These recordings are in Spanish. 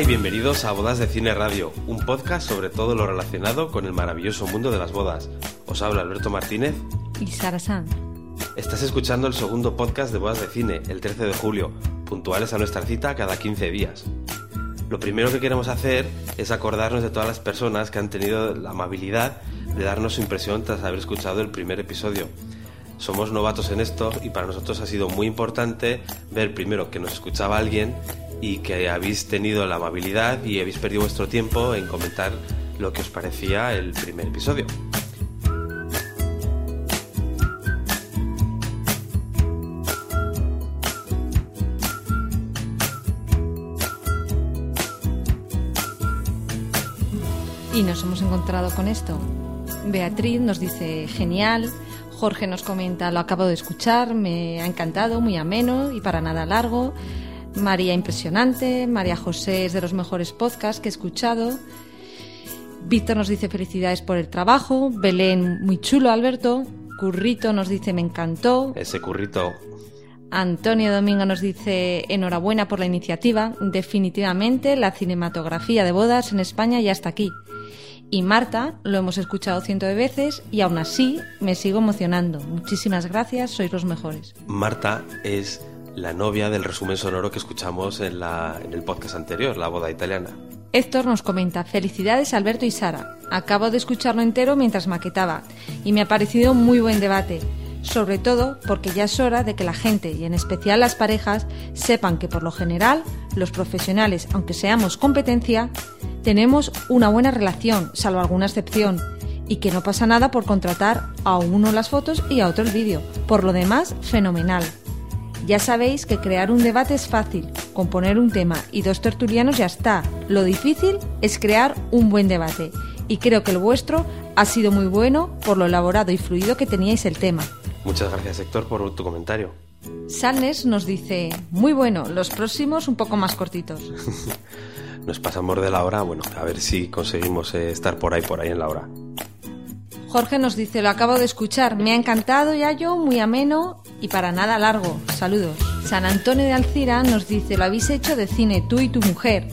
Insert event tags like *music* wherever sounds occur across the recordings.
Hola y bienvenidos a Bodas de Cine Radio, un podcast sobre todo lo relacionado con el maravilloso mundo de las bodas. Os habla Alberto Martínez y Sara San. Estás escuchando el segundo podcast de Bodas de Cine, el 13 de julio, puntuales a nuestra cita cada 15 días. Lo primero que queremos hacer es acordarnos de todas las personas que han tenido la amabilidad de darnos su impresión tras haber escuchado el primer episodio. Somos novatos en esto y para nosotros ha sido muy importante ver primero que nos escuchaba alguien y que habéis tenido la amabilidad y habéis perdido vuestro tiempo en comentar lo que os parecía el primer episodio. Y nos hemos encontrado con esto. Beatriz nos dice genial, Jorge nos comenta lo acabo de escuchar, me ha encantado, muy ameno y para nada largo. María impresionante, María José es de los mejores podcasts que he escuchado. Víctor nos dice felicidades por el trabajo, Belén muy chulo Alberto, Currito nos dice me encantó. Ese currito. Antonio Domingo nos dice enhorabuena por la iniciativa, definitivamente la cinematografía de bodas en España ya está aquí. Y Marta, lo hemos escuchado cientos de veces y aún así me sigo emocionando. Muchísimas gracias, sois los mejores. Marta es la novia del resumen sonoro que escuchamos en, el podcast anterior, La boda italiana. Héctor nos comenta, felicidades Alberto y Sara. Acabo de escucharlo entero mientras maquetaba y me ha parecido muy buen debate, sobre todo porque ya es hora de que la gente, y en especial las parejas, sepan que por lo general los profesionales, aunque seamos competencia, tenemos una buena relación, salvo alguna excepción, y que no pasa nada por contratar a uno las fotos y a otro el vídeo. Por lo demás, fenomenal. Ya sabéis que crear un debate es fácil, componer un tema y dos tertulianos ya está. Lo difícil es crear un buen debate. Y creo que el vuestro ha sido muy bueno por lo elaborado y fluido que teníais el tema. Muchas gracias Héctor por tu comentario. Salnes nos dice, muy bueno, los próximos un poco más cortitos. *laughs* nos pasamos de la hora, bueno, a ver si conseguimos eh, estar por ahí, por ahí en la hora. Jorge nos dice, lo acabo de escuchar, me ha encantado ya yo, muy ameno y para nada largo. Saludos. San Antonio de Alcira nos dice, lo habéis hecho de cine, tú y tu mujer.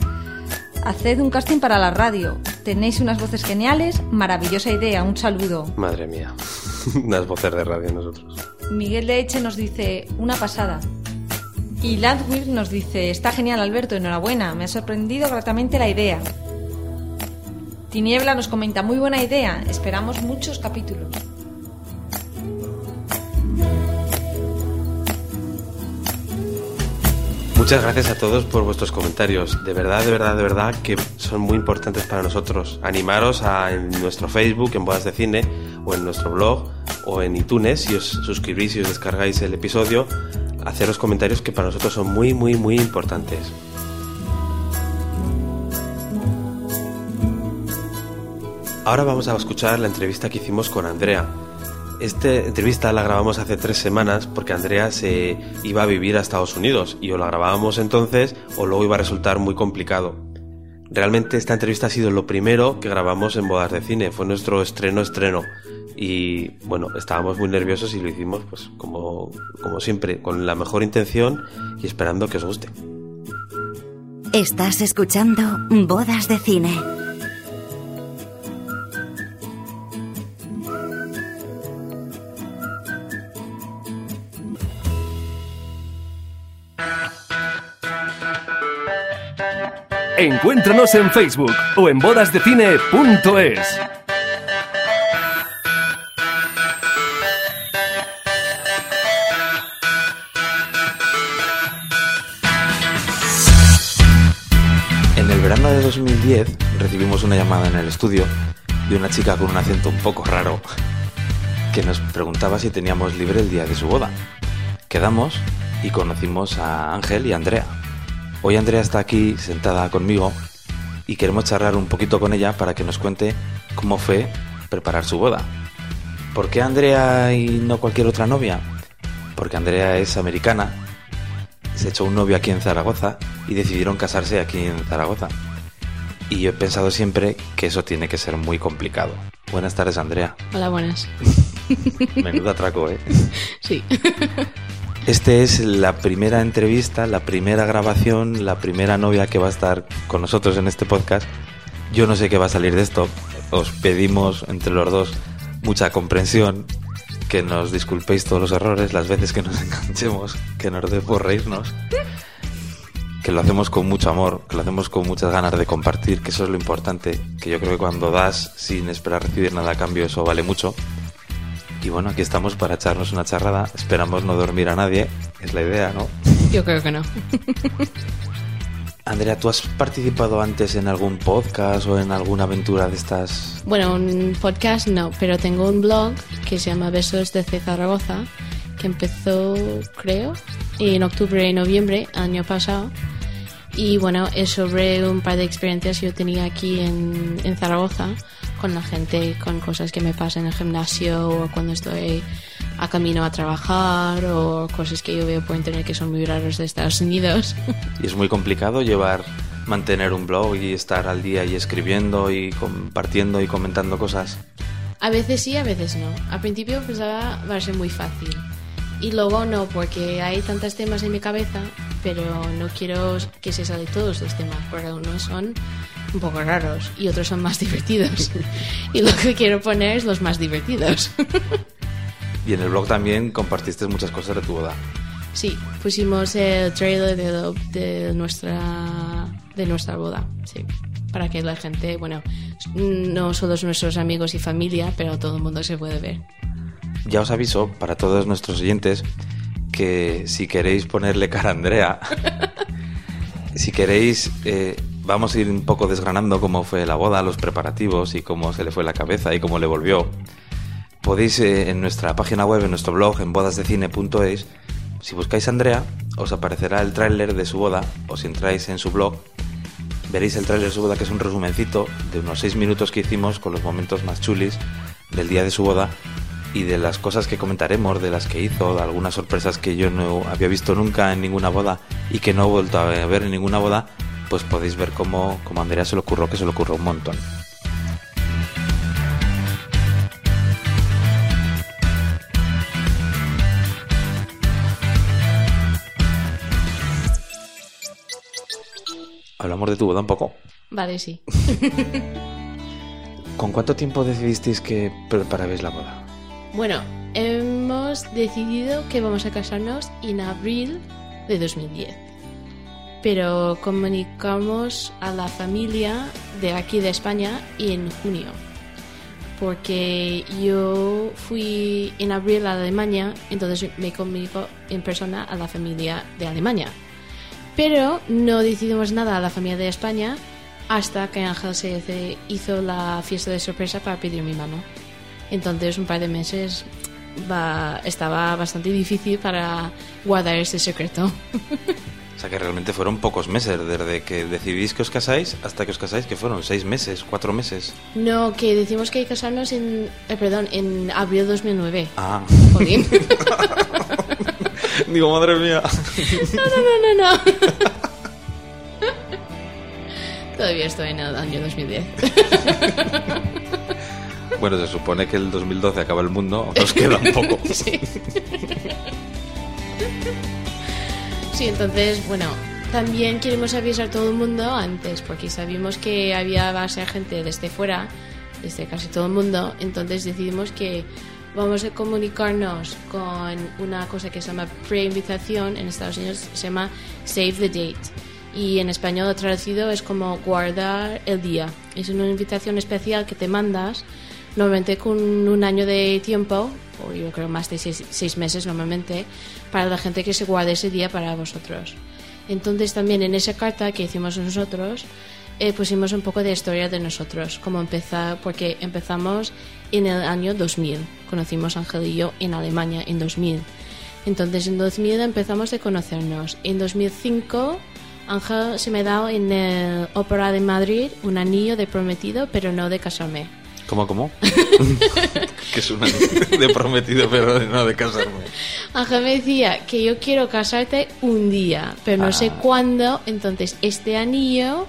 Haced un casting para la radio. Tenéis unas voces geniales, maravillosa idea, un saludo. Madre mía, *laughs* unas voces de radio nosotros. Miguel de Eche nos dice, una pasada. Y Landwehr nos dice, está genial Alberto, enhorabuena, me ha sorprendido gratamente la idea. Tiniebla nos comenta, muy buena idea, esperamos muchos capítulos. Muchas gracias a todos por vuestros comentarios. De verdad, de verdad, de verdad que son muy importantes para nosotros. Animaros a, en nuestro Facebook, en Bodas de Cine, o en nuestro blog, o en iTunes, si os suscribís y os descargáis el episodio, haceros comentarios que para nosotros son muy, muy, muy importantes. Ahora vamos a escuchar la entrevista que hicimos con Andrea. Esta entrevista la grabamos hace tres semanas porque Andrea se iba a vivir a Estados Unidos y o la grabábamos entonces o luego iba a resultar muy complicado. Realmente esta entrevista ha sido lo primero que grabamos en Bodas de Cine, fue nuestro estreno estreno y bueno, estábamos muy nerviosos y lo hicimos pues como, como siempre, con la mejor intención y esperando que os guste. Estás escuchando Bodas de Cine. Encuéntranos en Facebook o en bodasdecine.es. de 2010 recibimos una llamada en el estudio de una chica con un acento un poco raro que nos preguntaba si teníamos libre el día de su boda. Quedamos y conocimos a Ángel y a Andrea. Hoy Andrea está aquí sentada conmigo y queremos charlar un poquito con ella para que nos cuente cómo fue preparar su boda. ¿Por qué Andrea y no cualquier otra novia? Porque Andrea es americana, se echó un novio aquí en Zaragoza y decidieron casarse aquí en Zaragoza. Y yo he pensado siempre que eso tiene que ser muy complicado. Buenas tardes, Andrea. Hola, buenas. Menudo atraco, ¿eh? *laughs* Sí. *laughs* Este es la primera entrevista, la primera grabación, la primera novia que va a estar con nosotros en este podcast. Yo no sé qué va a salir de esto. Os pedimos entre los dos mucha comprensión, que nos disculpéis todos los errores, las veces que nos *laughs* enganchemos, que nos dé reírnos. Que lo hacemos con mucho amor, que lo hacemos con muchas ganas de compartir, que eso es lo importante. Que yo creo que cuando das sin esperar recibir nada a cambio, eso vale mucho. Y bueno, aquí estamos para echarnos una charrada. Esperamos no dormir a nadie, es la idea, ¿no? Yo creo que no. *laughs* Andrea, ¿tú has participado antes en algún podcast o en alguna aventura de estas? Bueno, un podcast no, pero tengo un blog que se llama Besos desde Zaragoza, que empezó, creo, en octubre y noviembre año pasado. Y bueno, es sobre un par de experiencias que yo tenía aquí en, en Zaragoza con la gente, con cosas que me pasan en el gimnasio o cuando estoy a camino a trabajar o cosas que yo veo por internet que son muy raras de Estados Unidos. *laughs* Y es muy complicado llevar, mantener un blog y estar al día y escribiendo y compartiendo y comentando cosas. A veces sí, a veces no. Al principio pensaba va a ser muy fácil. Y luego no, porque hay tantos temas en mi cabeza, pero no quiero que se salen todos los temas, porque unos son un poco raros y otros son más divertidos. *laughs* y lo que quiero poner es los más divertidos. *laughs* Y en el blog también compartiste muchas cosas de tu boda. Sí, pusimos el trailer de, nuestra de nuestra boda, sí, para que la gente, bueno, no solo nuestros amigos y familia, pero todo el mundo se puede ver. Ya os aviso para todos nuestros oyentes que si queréis ponerle cara a Andrea, *laughs* si queréis, eh, vamos a ir un poco desgranando cómo fue la boda, los preparativos y cómo se le fue la cabeza y cómo le volvió. Podéis eh, en nuestra página web, en nuestro blog, en bodasdecine.es, si buscáis a Andrea, os aparecerá el tráiler de su boda, o si entráis en su blog, veréis el tráiler de su boda, que es un resumencito de unos 6 minutos que hicimos con los momentos más chulis del día de su boda y de las cosas que comentaremos, de las que hizo, de algunas sorpresas que yo no había visto nunca en ninguna boda y que no he vuelto a ver en ninguna boda, pues podéis ver cómo, cómo a Andrea se le ocurrió, que se le ocurrió un montón. Hablamos de tu boda un poco. Vale, sí. *laughs* ¿Con cuánto tiempo decidisteis que preparabais la boda? Bueno, hemos decidido que vamos a casarnos en abril de 2010. Pero comunicamos a la familia de aquí de España en junio. Porque yo fui en abril a Alemania, entonces me comunico en persona a la familia de Alemania. Pero no decidimos nada a la familia de España hasta que Ángel se hizo la fiesta de sorpresa para pedir mi mano. Entonces un par de meses va- estaba bastante difícil para guardar este secreto. *laughs* O sea que realmente fueron pocos meses, desde que decidís que os casáis hasta que os casáis, que fueron seis meses, cuatro meses. No, que decimos que hay que casarnos en, eh, perdón, en abril de 2009. Ah, Jolín. *laughs* digo, madre mía. No, no, no, no, no. Todavía estoy en el año 2010. Bueno, se supone que el 2012 acaba el mundo, nos queda un poco. *laughs* Sí. Sí, entonces, bueno, también queremos avisar a todo el mundo antes, porque sabíamos que había ser gente desde fuera, desde casi todo el mundo, entonces decidimos que vamos a comunicarnos con una cosa que se llama pre-invitación, en Estados Unidos se llama Save the Date. Y en español traducido es como guardar el día. Es una invitación especial que te mandas normalmente con un año de tiempo, o yo creo más de seis, seis meses normalmente, para la gente que se guarde ese día para vosotros. Entonces también en esa carta que hicimos nosotros eh, pusimos un poco de historia de nosotros, como empezar, porque empezamos en el año 2000. Conocimos a Ángel y yo en Alemania en 2000. Entonces en 2000 empezamos a conocernos. En 2005 Ángel se me ha dado en el Ópera de Madrid un anillo de prometido, pero no de casarme. ¿Cómo, cómo? *laughs* que es un anillo de prometido, pero no de casarme. Ángel me decía que yo quiero casarte un día, pero no sé Ah. cuándo. Entonces este anillo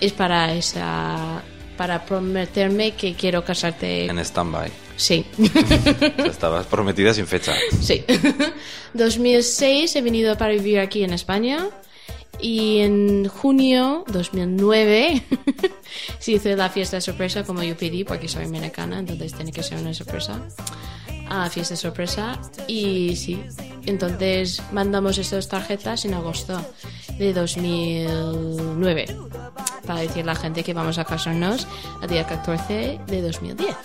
es para esa, para prometerme que quiero casarte. En stand-by. Sí, *laughs* estabas prometida sin fecha. sí. *laughs* 2006 he venido para vivir aquí en España y en junio 2009 *laughs* se hizo la fiesta sorpresa como yo pedí porque soy mexicana, entonces tiene que ser una sorpresa. Ah, fiesta sorpresa y sí, entonces mandamos estas tarjetas en agosto de 2009 para decir a la gente que vamos a casarnos el día 14 de 2010.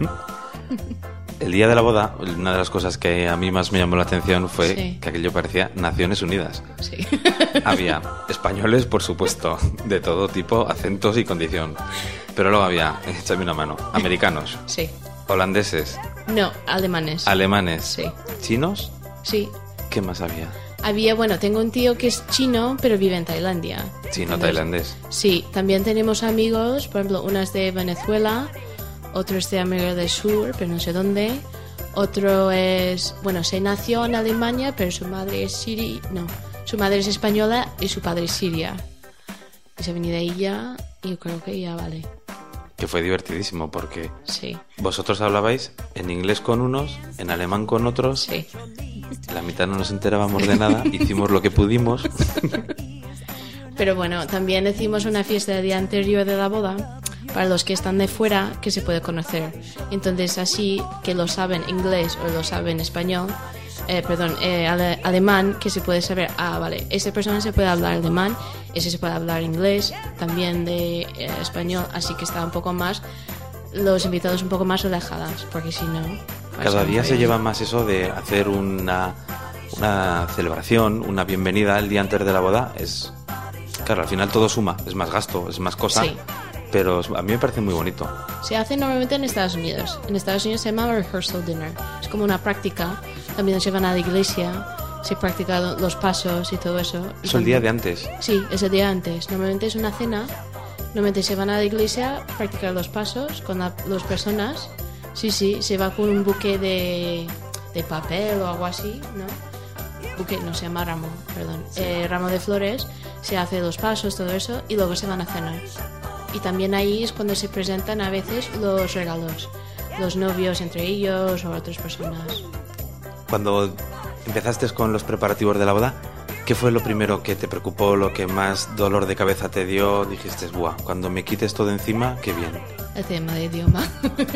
*laughs* El día de la boda, una de las cosas que a mí más me llamó la atención fue Sí. que aquello parecía Naciones Unidas. Sí. *laughs* Había españoles, por supuesto, de todo tipo, acentos y condición. Pero luego había, échame una mano, americanos, Sí. holandeses, No, alemanes. alemanes, Sí. chinos. Sí. ¿Qué más había? Había, bueno, tengo un tío que es chino, pero vive en Tailandia. Chino, Entonces, tailandés. Sí, también tenemos amigos, por ejemplo, una es de Venezuela, otro es de América del Sur, pero no sé dónde. Otro es, bueno, se nació en Alemania, pero su madre es siria, no, su madre es española y su padre es siria. Y se ha venido ahí ya, y yo creo que ya vale. Que fue divertidísimo porque Sí, vosotros hablabais en inglés con unos, en alemán con otros. sí. La mitad no nos enterábamos de nada, *laughs* hicimos lo que pudimos. Pero bueno, también hicimos una fiesta el día anterior de la boda para los que están de fuera que se puede conocer. Entonces así que lo saben inglés o lo saben español, eh, perdón, eh, ale- alemán, que se puede saber, ah, vale, esta persona se puede hablar alemán, ese se puede hablar inglés, también de eh, español, así que está un poco más, los invitados un poco más alejadas, porque si no... pues, Cada día se lleva más eso de hacer una, una celebración, una bienvenida el día antes de la boda. Es claro, al final todo suma, es más gasto, es más cosa. Sí. Pero a mí me parece muy bonito. Se hace normalmente en Estados Unidos. En Estados Unidos se llama rehearsal dinner. Es como una práctica. También se van a la iglesia, se practican los pasos y todo eso. Y Eso el día de antes. Sí, es el día antes. Normalmente es una cena. Normalmente se van a la iglesia, practicar los pasos con la- las personas. Sí, sí, se va con un buque de, de papel o algo así, ¿no? Buque, no se llama ramo, perdón. Eh, ramo de flores, se hace los pasos, todo eso, y luego se van a cenar. Y también ahí es cuando se presentan a veces los regalos. Los novios entre ellos o otras personas. Cuando empezaste con los preparativos de la boda, ¿qué fue lo primero que te preocupó, lo que más dolor de cabeza te dio? Dijiste, buah, cuando me quites todo encima, qué bien. el tema de idioma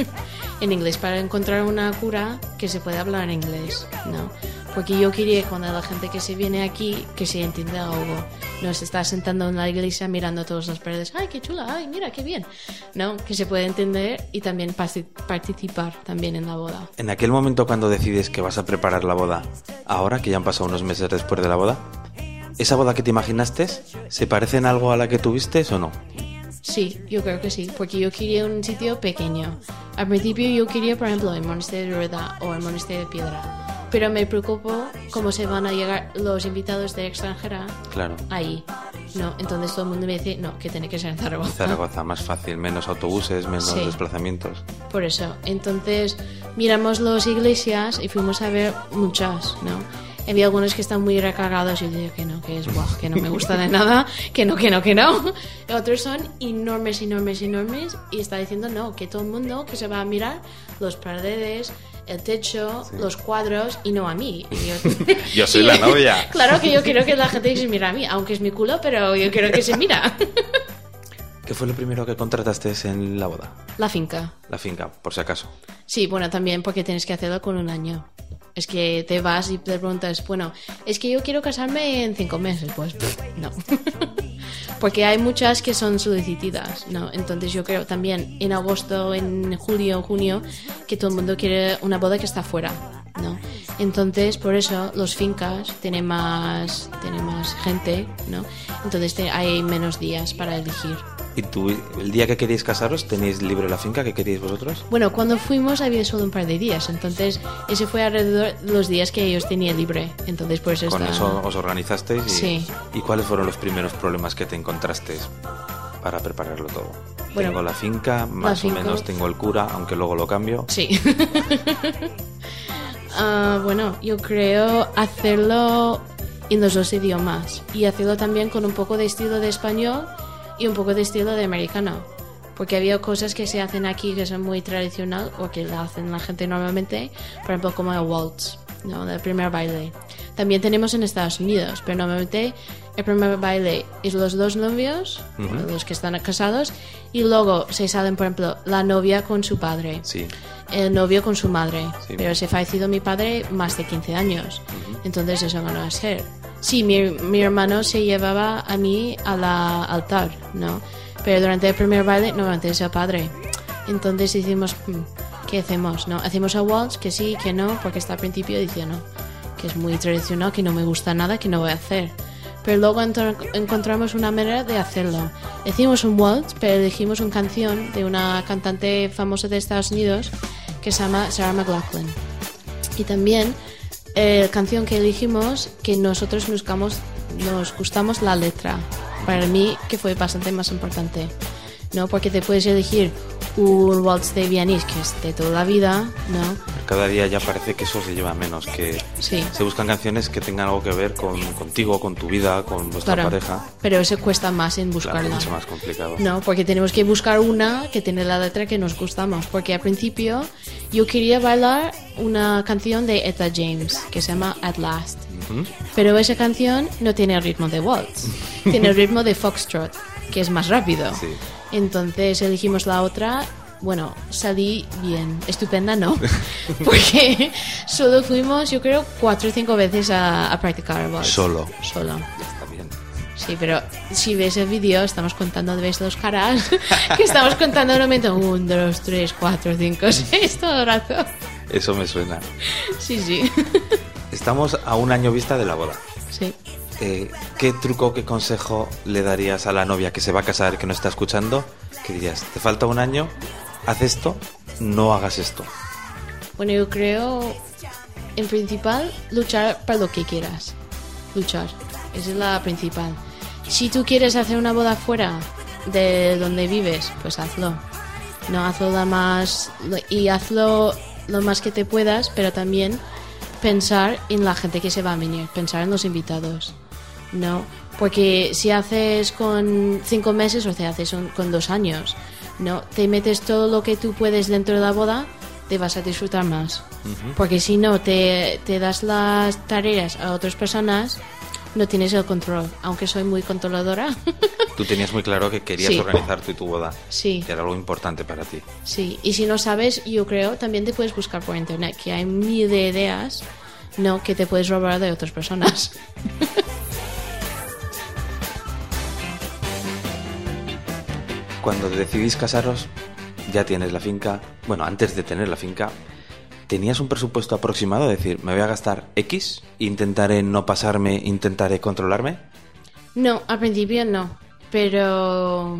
*laughs* en inglés para encontrar una cura que se pueda hablar en inglés, ¿no? Porque yo quería cuando la gente que se viene aquí que se entienda algo. No se está sentando en la iglesia mirando todas las paredes, ay, qué chula, ay, mira, qué bien. No, que se pueda entender y también parti- participar también en la boda. En aquel momento cuando decides que vas a preparar la boda, ahora que ya han pasado unos meses después de la boda, ¿esa boda que te imaginaste se parece en algo a la que tuviste o no? Sí, yo creo que sí, porque yo quería un sitio pequeño. Al principio yo quería, por ejemplo, el monasterio de Rueda o el monasterio de Piedra. Pero me preocupó cómo se van a llegar los invitados de extranjera Claro. ahí. No, entonces todo el mundo me dice, no, que tiene que ser en Zaragoza. Zaragoza, más fácil, menos autobuses, menos Sí. desplazamientos. Por eso. Entonces miramos las iglesias y fuimos a ver muchas, ¿no? Había algunos que están muy recargados y yo digo que no, que es guau, que no me gusta de nada, *laughs* que no, que no, que no. *laughs* Otros son enormes, enormes, enormes y está diciendo no, que todo el mundo que se va a mirar los paredes, el techo, los cuadros y no a mí. Yo, *laughs* Yo soy *laughs* y- la novia. Claro que yo quiero que la gente se mire a mí, aunque es mi culo, pero yo quiero que se mira. *laughs* ¿Qué fue lo primero que contrataste en la boda? La finca. La finca, por si acaso. Sí, bueno, también porque tienes que hacerlo con un año. Es que te vas y te preguntas, bueno, es que yo quiero casarme en cinco meses. Pues no. *laughs* porque hay muchas que son solicitadas, ¿no? Entonces yo creo también en agosto, en julio, junio, que todo el mundo quiere una boda que está fuera, ¿no? Entonces, por eso los fincas tienen más, tienen más gente, ¿no? Entonces hay menos días para elegir. ¿Y tú, el día que queríais casaros, tenéis libre la finca que queríais vosotros? Bueno, cuando fuimos había solo un par de días, entonces ese fue alrededor de los días que ellos tenían libre. Entonces, por eso Con eso os organizasteis. Y, Sí. ¿Y cuáles fueron los primeros problemas que te encontrasteis para prepararlo todo? Bueno, tengo la finca, más finca- o menos tengo el cura, aunque luego lo cambio. Sí. *laughs* Ah, bueno, yo creo hacerlo en los dos idiomas y hacerlo también con un poco de estilo de español y un poco de estilo de americano. Porque había cosas que se hacen aquí que son muy tradicional o que la hacen la gente normalmente, por ejemplo como el waltz, ¿no? el primer baile. También tenemos en Estados Unidos, pero normalmente el primer baile es los dos novios, los que están casados, y luego se salen, por ejemplo, la novia con su padre Sí. el novio con su madre. Sí. Pero se ha fallecido mi padre más de 15 años. Entonces eso no va a ser. Sí, mi, mi hermano se llevaba a mí al altar, ¿no? Pero durante el primer baile normalmente es el padre. Entonces decimos, "Hmm, ¿qué hacemos? ¿No? ¿Hacemos a waltz? Que sí, que no, porque hasta al principio decía no, que es muy tradicional, que no me gusta nada, que no voy a hacer. Pero luego encontramos una manera de hacerlo. Hicimos un waltz, pero elegimos una canción de una cantante famosa de Estados Unidos que se llama Sarah McLachlan. Y también eh, canción que elegimos que nosotros buscamos, nos gustamos la letra. Para mí que fue bastante más importante. ¿no? Porque te puedes elegir un waltz de Vianis que es de toda la vida, ¿no? Cada día ya parece que eso se lleva menos, que Sí. se buscan canciones que tengan algo que ver con contigo, con tu vida, con vuestra Claro. pareja. Pero eso cuesta más en Claro, buscarla. mucho más complicado. No, porque tenemos que buscar una que tiene la letra que nos gustamos. Porque al principio yo quería bailar una canción de Etta James que se llama At Last. Pero esa canción no tiene el ritmo de waltz, tiene el *laughs* ritmo de foxtrot, que es más rápido. Sí. Entonces elegimos la otra. Bueno, salí bien, estupenda no, *laughs* porque solo fuimos, yo creo, cuatro o cinco veces a, a practicar. Solo. Solo. Ya está bien. Sí, pero si ves el vídeo, estamos contando, ves los caras, *laughs* que estamos contando un momento, un, dos, tres, cuatro, cinco, *laughs* seis, todo el rato. Eso me suena. Sí, sí. Estamos a un año vista de la boda. Sí. Eh, ¿Qué truco, qué consejo le darías a la novia que se va a casar, que no está escuchando? ¿Qué dirías? ¿Te falta un año? Haz esto, no hagas esto. Bueno, yo creo, en principal, luchar para lo que quieras. Luchar. Esa es la principal. Si tú quieres hacer una boda fuera de donde vives, pues hazlo. No, hazlo la más. Y hazlo lo más que te puedas, pero también pensar en la gente que se va a venir, pensar en los invitados. No, porque si haces con cinco meses o te haces con dos años, no, te metes todo lo que tú puedes dentro de la boda, te vas a disfrutar más. Porque si no te, te das las tareas a otras personas, no tienes el control. Aunque soy muy controladora, *laughs* Tú tenías muy claro que querías Sí. organizar y tu boda, sí, que era algo importante para ti. sí. Y si no sabes, yo creo, también te puedes buscar por internet, que hay mil de ideas, no, que te puedes robar de otras personas. *laughs* Cuando decidís casaros, ya tienes la finca. Bueno, antes de tener la finca, ¿tenías un presupuesto aproximado? Es decir, me voy a gastar X, intentaré no pasarme, intentaré controlarme. No, al principio no, pero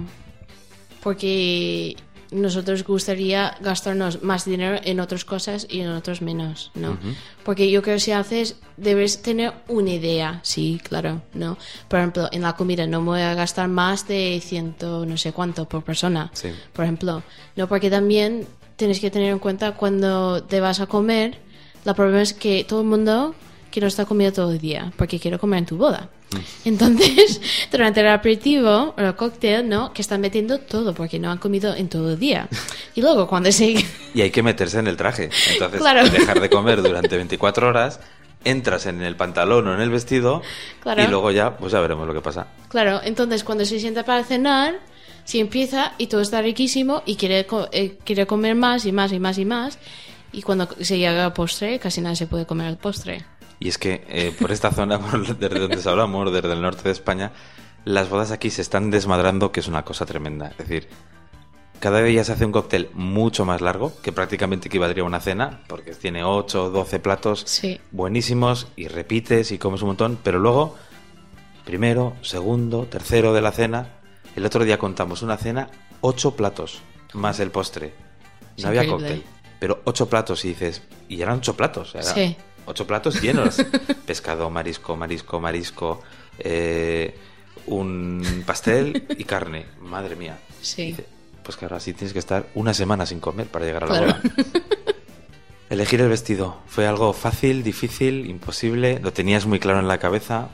porque nosotros gustaría gastarnos más dinero en otras cosas y en otros menos, ¿no? Porque yo creo que si haces, debes tener una idea, sí, claro, ¿no? Por ejemplo, en la comida no me voy a gastar más de ciento no sé cuánto por persona, Sí. por ejemplo, ¿no? Porque también tienes que tener en cuenta cuando te vas a comer, la problema es que todo el mundo quiere estar comiendo todo el día, porque quiero comer en tu boda. Entonces, *laughs* durante el aperitivo o el cóctel, ¿no? Que están metiendo todo porque no han comido en todo el día. Y luego cuando se... Y hay que meterse en el traje. Entonces, Claro. dejar de comer durante 24 horas, entras en el pantalón o en el vestido Claro. y luego ya, pues ya veremos lo que pasa. Claro, entonces cuando se sienta para cenar, si empieza y todo está riquísimo y quiere, eh, quiere comer más y más y más y más, y cuando se llega al postre, casi nadie se puede comer el postre. Y es que eh, por esta zona, *laughs* por- desde donde se hablamos, desde el norte de España, las bodas aquí se están desmadrando, que es una cosa tremenda. Es decir, cada día se hace un cóctel mucho más largo, que prácticamente equivaldría a una cena, porque tiene 8 o 12 platos Sí. buenísimos y repites y comes un montón, pero luego, primero, segundo, tercero de la cena, El otro día contamos una cena, ocho platos, más el postre. Es No había increíble. cóctel, pero ocho platos y dices, y eran ocho platos. Era Sí. Ocho platos llenos. *laughs* Pescado, marisco, marisco, marisco, eh, un pastel y carne. Madre mía. Sí. Dice, pues que ahora sí tienes que estar una semana sin comer para llegar a la Claro. boda. *laughs* Elegir el vestido fue algo fácil, difícil, imposible. Lo tenías muy claro en la cabeza.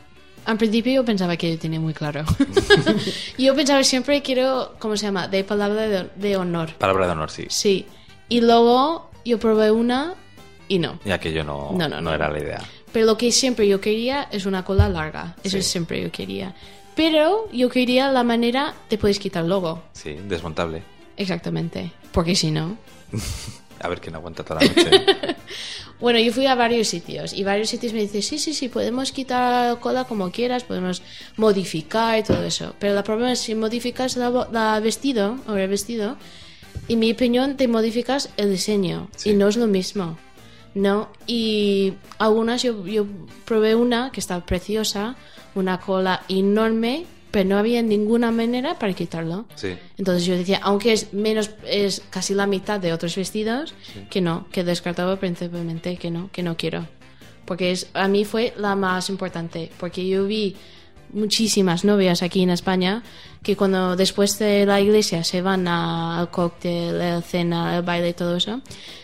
Al principio yo pensaba que yo tenía muy claro. *laughs* yo pensaba siempre quiero, ¿cómo se llama? De palabra de, de honor. Palabra de honor, sí. Sí. Y luego yo probé una y no. Y aquello no, No, no, no. era la idea. Pero lo que siempre yo quería es una cola larga. Eso Sí. siempre yo quería. Pero yo quería la manera de puedes quitar luego. Sí, desmontable. Exactamente. Porque si no. *laughs* A ver quién aguanta toda la noche. *laughs* Bueno, yo fui a varios sitios y varios sitios me dicen, sí, sí, sí, podemos quitar la cola como quieras, podemos modificar y todo eso. Pero el problema es si modificas la, vestido o el vestido, en mi opinión, te modificas el diseño Sí. y no es lo mismo. ¿No? Y algunas, yo, yo probé una que estaba preciosa, una cola enorme, pero no había ninguna manera para quitarlo. Sí. Entonces yo decía, aunque es menos, es casi la mitad de otros vestidos, que no, que descartaba principalmente que no, que no quiero. Porque es, a mí fue la más importante, porque yo vi muchísimas novias aquí en España que cuando después de la iglesia se van a- al cóctel, la cena, el baile y todo eso,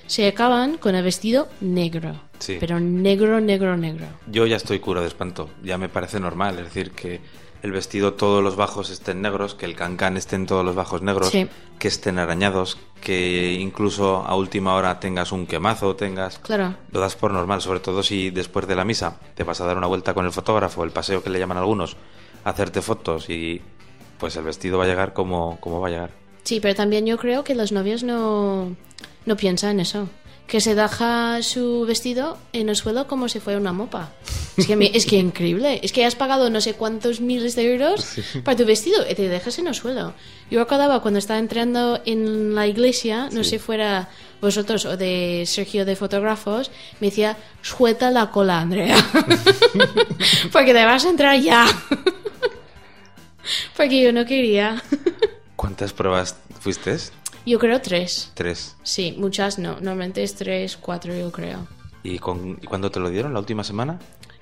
se acaban con el vestido negro. Sí. Pero negro, negro, negro. Yo ya estoy curo de espanto. Ya me parece normal. Es decir, que el vestido todos los bajos estén negros, que el cancán estén todos los bajos negros, Sí. que estén arañados, que incluso a última hora tengas un quemazo, tengas... Claro. Lo das por normal, sobre todo si después de la misa te vas a dar una vuelta con el fotógrafo, el paseo que le llaman algunos, hacerte fotos y pues el vestido va a llegar como, como va a llegar. Sí, pero también yo creo que los novios no, no piensan en eso. Que se deja su vestido en el suelo como si fuera una mopa. Es que, es que increíble. Es que has pagado no sé cuántos miles de euros para tu vestido y te dejas en el suelo. Yo acordaba cuando estaba entrando en la iglesia, no Sí. sé fuera vosotros o de Sergio de fotógrafos, me decía, suelta la cola, Andrea. *laughs* Porque te vas a entrar ya. *laughs* Porque yo no quería. ¿Cuántas pruebas fuiste? Yo creo tres. Tres. Sí, muchas no. Normalmente es tres, cuatro, yo creo. ¿Y, con, ¿Y cuándo te lo dieron? ¿La última semana?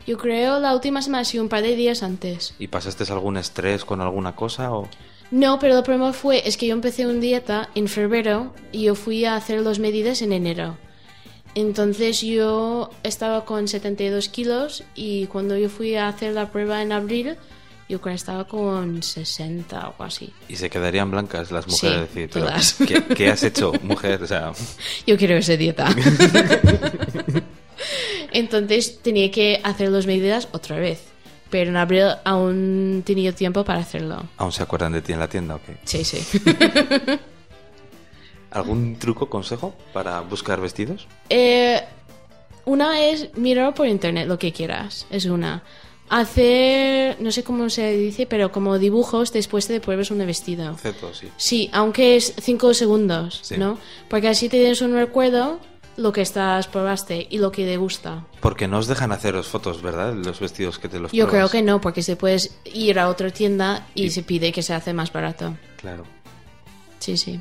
Yo creo la última semana, sí, un par de días antes. ¿Y pasaste algún estrés con alguna cosa? O... No, pero el problema fue, es que yo empecé una dieta en febrero y yo fui a hacer las medidas en enero. Entonces yo estaba con 72 kilos y cuando yo fui a hacer la prueba en abril, yo creo que estaba con 60 o algo así. Y se quedarían blancas las mujeres. Sí, decir, pero todas. *laughs* ¿qué, qué has hecho, *laughs* mujer? O sea, Yo quiero esa dieta. *laughs* Entonces tenía que hacer las medidas otra vez. Pero en abril aún tenía tiempo para hacerlo. ¿aún se acuerdan de ti en la tienda o qué? Sí, sí. ¿Algún truco, consejo para buscar vestidos? Eh, una es mirar por internet lo que quieras. Es una. Hacer, no sé cómo se dice, pero como dibujos después de pruebas un vestido. Ceto, sí. Sí, aunque es cinco segundos, Sí. ¿no? Porque así tienes un recuerdo lo que estás probaste y lo que te gusta. Porque no os dejan haceros fotos, ¿verdad? Los vestidos que te los Yo creo que no, porque se puedes ir a otra tienda y, Y- se pide que se hace más barato. Claro. Sí, sí.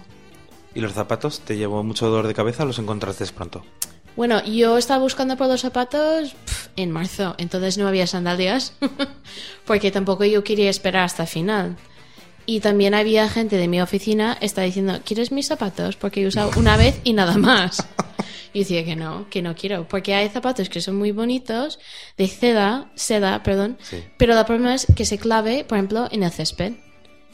¿Y los zapatos? ¿Te llevó mucho dolor de cabeza o los encontraste pronto? Bueno, yo estaba buscando por los zapatos en marzo, entonces no había sandalias, *laughs* porque tampoco yo quería esperar hasta el final. Y también había gente de mi oficina está diciendo, ¿quieres mis zapatos? Porque he usado una vez y nada más. *laughs* Y decía que no, que no quiero, porque hay zapatos que son muy bonitos, de seda, seda, perdón, Sí. pero el problema es que se clave, por ejemplo, en el césped.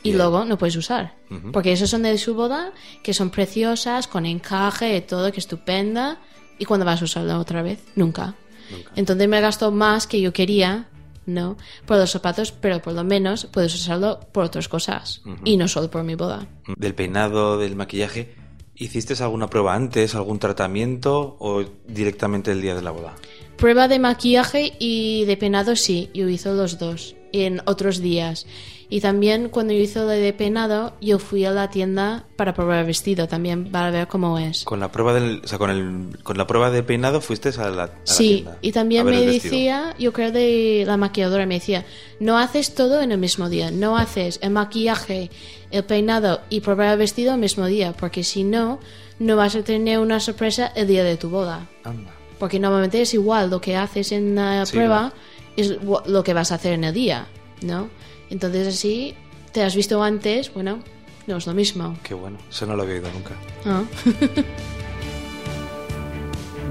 Y luego no puedes usar. Porque esos son de su boda, que son preciosas, con encaje todo, que estupenda. ¿Y cuando vas a usarla otra vez? Nunca. Nunca. Entonces me gastó más que yo quería, ¿no? Por los zapatos, pero por lo menos puedes usarlo por otras cosas. Y no solo por mi boda. Del peinado, del maquillaje, ¿hiciste alguna prueba antes, algún tratamiento o directamente el día de la boda? Prueba de maquillaje y de peinado sí, yo hice los dos en otros días. Y también cuando yo hice lo de peinado, yo fui a la tienda para probar el vestido también para ver cómo es. Con la prueba del, o sea, con el, con la prueba de peinado fuiste a la, a la Sí, tienda y a también me decía, yo creo de la maquilladora, me decía, no haces todo en el mismo día, no haces el maquillaje, el peinado y probar el vestido el mismo día, porque si no, no vas a tener una sorpresa el día de tu boda. Anda. Porque normalmente es igual lo que haces en la Sí, prueba es lo que vas a hacer en el día, ¿no? Entonces así te has visto antes, bueno, no es lo mismo. Qué bueno, eso no lo había oído nunca. Ah, *laughs*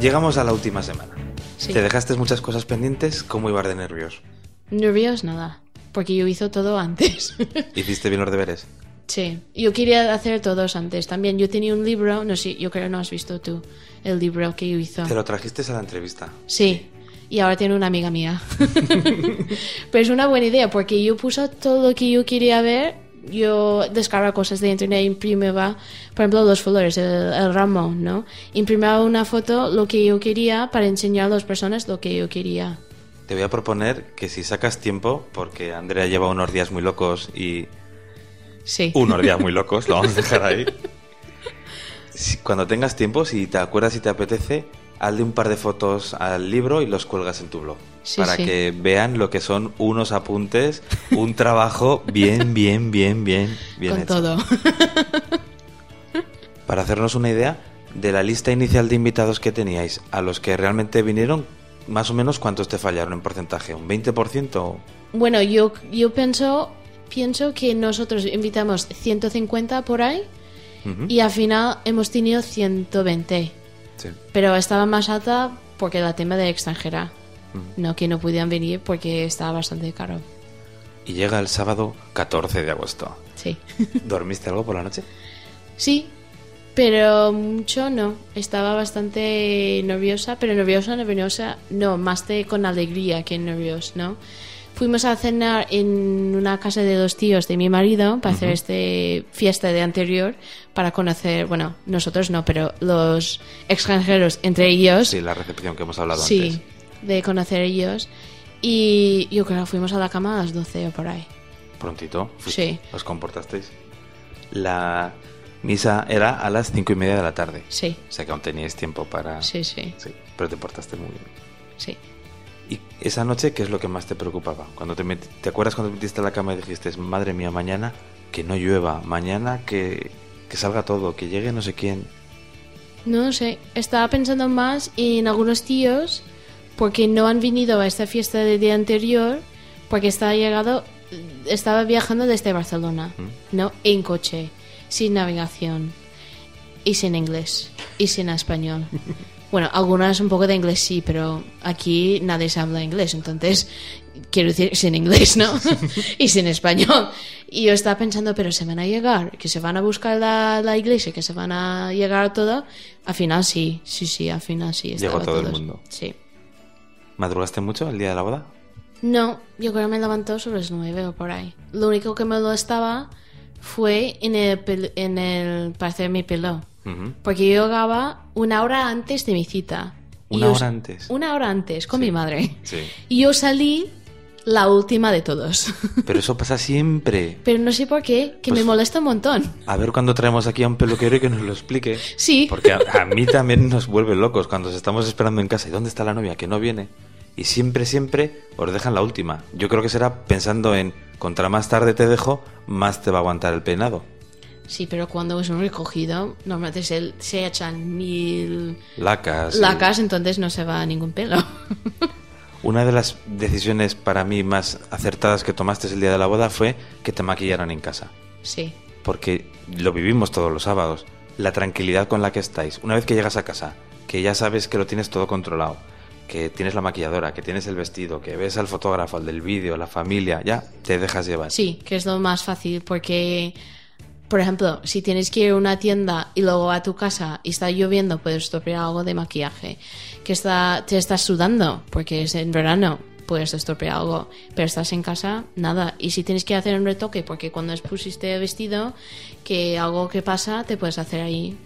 Llegamos a la última semana. Sí. Te dejaste muchas cosas pendientes, ¿cómo ibas de nervios? Nervios nada, porque yo hice todo antes. *laughs* ¿Hiciste bien los deberes? Sí, yo quería hacer todos antes también. Yo tenía un libro, no sé, yo creo que no has visto tú el libro que yo hice. Te lo trajiste a la entrevista. Sí, y ahora tiene una amiga mía. *laughs* Pero es una buena idea porque yo puse todo lo que yo quería ver. Yo descargaba cosas de internet, imprimía, por ejemplo, los flores, el, el ramo, ¿no? Imprimía una foto, lo que yo quería, para enseñar a las personas lo que yo quería. Te voy a proponer que si sacas tiempo, porque Andrea lleva unos días muy locos y Sí. unos días muy locos, lo vamos a dejar ahí. *laughs* Cuando tengas tiempo, si te acuerdas y te apetece, hazle un par de fotos al libro y los cuelgas en tu blog. Sí, para sí. que vean lo que son unos apuntes, un trabajo bien, *laughs* bien, bien, bien, bien Con hecho. todo. *laughs* Para hacernos una idea de la lista inicial de invitados que teníais, a los que realmente vinieron, más o menos cuántos te fallaron en porcentaje, un 20%. Bueno, yo, yo pienso, pienso que nosotros invitamos 150 por ahí y al final hemos tenido 120. Sí. Pero estaba más alta porque la tema de extranjera. No que no podían venir porque estaba bastante caro. Y llega el sábado 14 de agosto. Sí. *laughs* ¿Dormiste algo por la noche? sí, pero mucho no. Estaba bastante nerviosa, pero nerviosa, nerviosa, no, más de con alegría que nervios, ¿no? Fuimos a cenar en una casa de dos tíos de mi marido para hacer este fiesta de anterior para conocer, bueno, nosotros no, pero los extranjeros entre ellos. Sí, la recepción que hemos hablado Sí, antes. de conocer ellos. Y yo creo que fuimos a la cama a las 12 o por ahí. Prontito. Sí. ¿Os comportasteis? La misa era a las cinco y media de la tarde. Sí, O sea que aún teníais tiempo para... sí, sí, Sí, pero te portaste muy bien. sí. ¿Y esa noche qué es lo que más te preocupaba? Cuando te, meti- ¿Te acuerdas cuando te metiste a la cama y dijiste, madre mía, mañana que no llueva, mañana que, que salga todo, que llegue no sé quién? No sé, estaba pensando más en algunos tíos porque no han venido a esta fiesta del día anterior porque estaba llegado, estaba viajando desde Barcelona, ¿no? En coche, sin navegación y sin inglés y sin español. *laughs* Bueno, algunas un poco de inglés sí, pero aquí nadie se habla inglés, entonces quiero decir sin inglés, ¿no? *laughs* *laughs* y sin español. Y yo estaba pensando, pero se van a llegar, que se van a buscar la, la iglesia, que se van a llegar a todo. Al final sí, sí, sí, al final sí. Llegó todo el todos. mundo. Sí. ¿Madrugaste mucho el día de la boda? No, yo creo que me levantó sobre las nueve o por ahí. Lo único que me lo estaba fue en el, en el para hacer mi pelo. Porque yo llegaba una hora antes de mi cita. ¿Una hora antes? Una hora antes, con Sí. mi madre. Sí. Y yo salí la última de todos. Pero eso pasa siempre. *laughs* Pero no sé por qué, que Pues- me molesta un montón. A ver cuando traemos aquí a un peluquero y que nos lo explique. Sí. Porque a, a mí también nos vuelve locos cuando os estamos esperando en casa. ¿Y dónde está la novia? Que no viene. Y siempre, siempre os dejan la última. Yo creo que será pensando en, contra más tarde te dejo, más te va a aguantar el peinado. Sí, pero cuando es un recogido, normalmente se, se echan mil Lacas. y- lacas, entonces no se va ningún pelo. *laughs* Una de las decisiones para mí más acertadas que tomaste el día de la boda fue que te maquillaran en casa. sí, Porque lo vivimos todos los sábados. La tranquilidad con la que estáis. Una vez que llegas a casa, que ya sabes que lo tienes todo controlado, que tienes la maquilladora, que tienes el vestido, que ves al fotógrafo, al del vídeo, la familia, ya te dejas llevar. sí, que es lo más fácil porque, por ejemplo, si tienes que ir a una tienda y luego a tu casa y está lloviendo, puedes estropear algo de maquillaje. Que está, te estás sudando porque es en verano, puedes estropear algo, pero estás en casa, nada. Y si tienes que hacer un retoque, porque cuando pusiste el vestido, que algo que pasa, te puedes hacer ahí.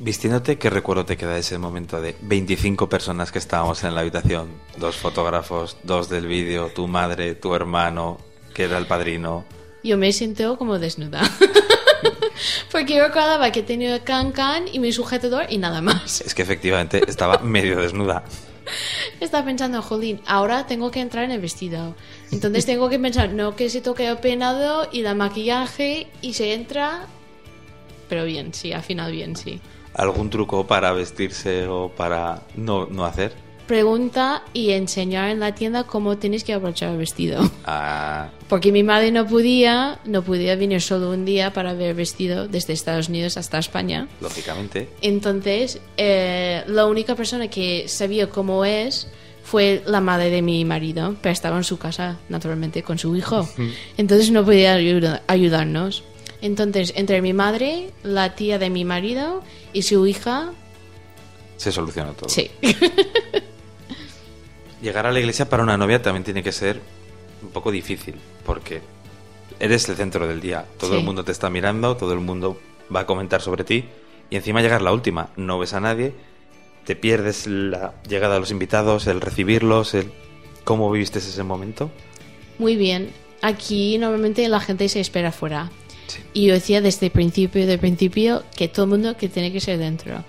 Vistiéndote, ¿qué recuerdo te queda de ese momento de 25 personas que estábamos en la habitación? Dos fotógrafos, dos del vídeo, tu madre, tu hermano, que era el padrino. yo me siento como desnuda. *laughs* Porque yo recordaba que tenía can-can y mi sujetador y nada más. Es que efectivamente estaba *laughs* medio desnuda. Estaba pensando, jolín, ahora tengo que entrar en el vestido. Entonces tengo que pensar, no que se toque el peinado y la maquillaje y se entra. Pero bien, sí, al final bien, sí. ¿Algún truco para vestirse o para no, no hacer? Pregunta y enseñar en la tienda cómo tienes que abrochar el vestido. Ah, Porque mi madre no podía, no podía venir solo un día para ver vestido desde Estados Unidos hasta España. lógicamente. Entonces, eh, la única persona que sabía cómo es fue la madre de mi marido, pero estaba en su casa, naturalmente, con su hijo. Entonces no podía ayuda- ayudarnos. Entonces, entre mi madre, la tía de mi marido y su hija, Se solucionó todo. sí. *laughs* Llegar a la iglesia para una novia también tiene que ser un poco difícil, porque eres el centro del día. Todo Sí. el mundo te está mirando, todo el mundo va a comentar sobre ti, y encima llegar la última, no ves a nadie, te pierdes la llegada a los invitados, el recibirlos, el cómo viviste ese momento. Muy bien. Aquí normalmente la gente se espera fuera. Sí. Y yo decía desde el principio, de principio, que todo el mundo que tiene que ser dentro.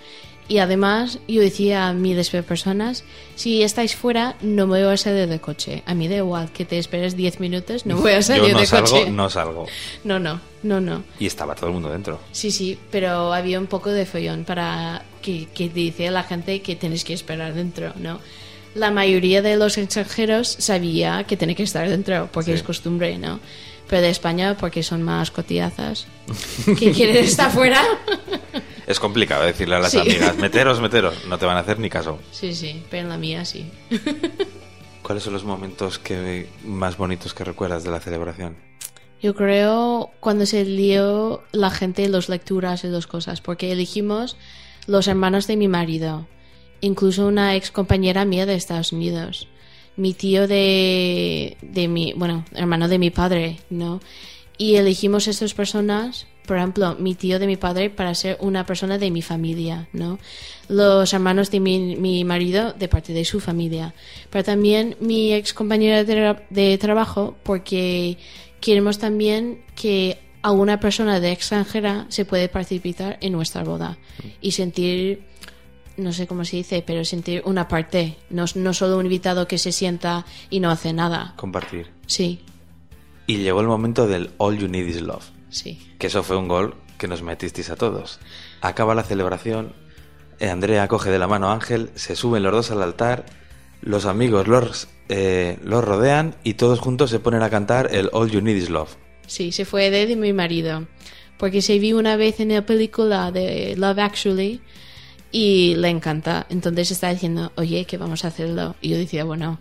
Y además, yo decía a miles de personas, si estáis fuera, no me voy a salir del coche. A mí da igual que te esperes 10 minutos, no voy a salir Yo no del salgo, coche. no salgo. no, no, no, no. Y estaba todo el mundo dentro. Sí, sí, pero había un poco de follón para que, que dice la gente que tienes que esperar dentro, ¿no? La mayoría de los extranjeros sabía que tiene que estar dentro porque Sí. es costumbre, ¿no? Pero de España porque son más cotillazas que quieren estar fuera. *laughs* Es complicado decirle a las Sí. amigas, meteros, meteros, no te van a hacer ni caso. Sí, sí, pero en la mía sí. *laughs* ¿Cuáles son los momentos que más bonitos que recuerdas de la celebración? Yo creo cuando se lió la gente las lecturas y las cosas, porque elegimos los hermanos de mi marido, incluso una ex compañera mía de Estados Unidos, mi tío de, de mi, bueno, hermano de mi padre, ¿no? Y elegimos estas personas, por ejemplo, mi tío de mi padre para ser una persona de mi familia, ¿no? Los hermanos de mi, mi marido de parte de su familia, pero también mi ex compañera de, de trabajo porque queremos también que alguna persona de extranjera se puede participar en nuestra boda y sentir no sé cómo se dice, pero sentir una parte, no, no solo un invitado que se sienta y no hace nada. Compartir. Sí, Y llegó el momento del All You Need Is Love, sí. que eso fue un gol que nos metisteis a todos. Acaba la celebración, Andrea coge de la mano a Ángel, se suben los dos al altar, los amigos los, eh, los rodean y todos juntos se ponen a cantar el All You Need Is Love. Sí, se fue de, de mi marido. Porque se vio una vez en la película de Love Actually y le encanta. Entonces está diciendo, oye, que vamos a hacerlo. Y yo decía, bueno,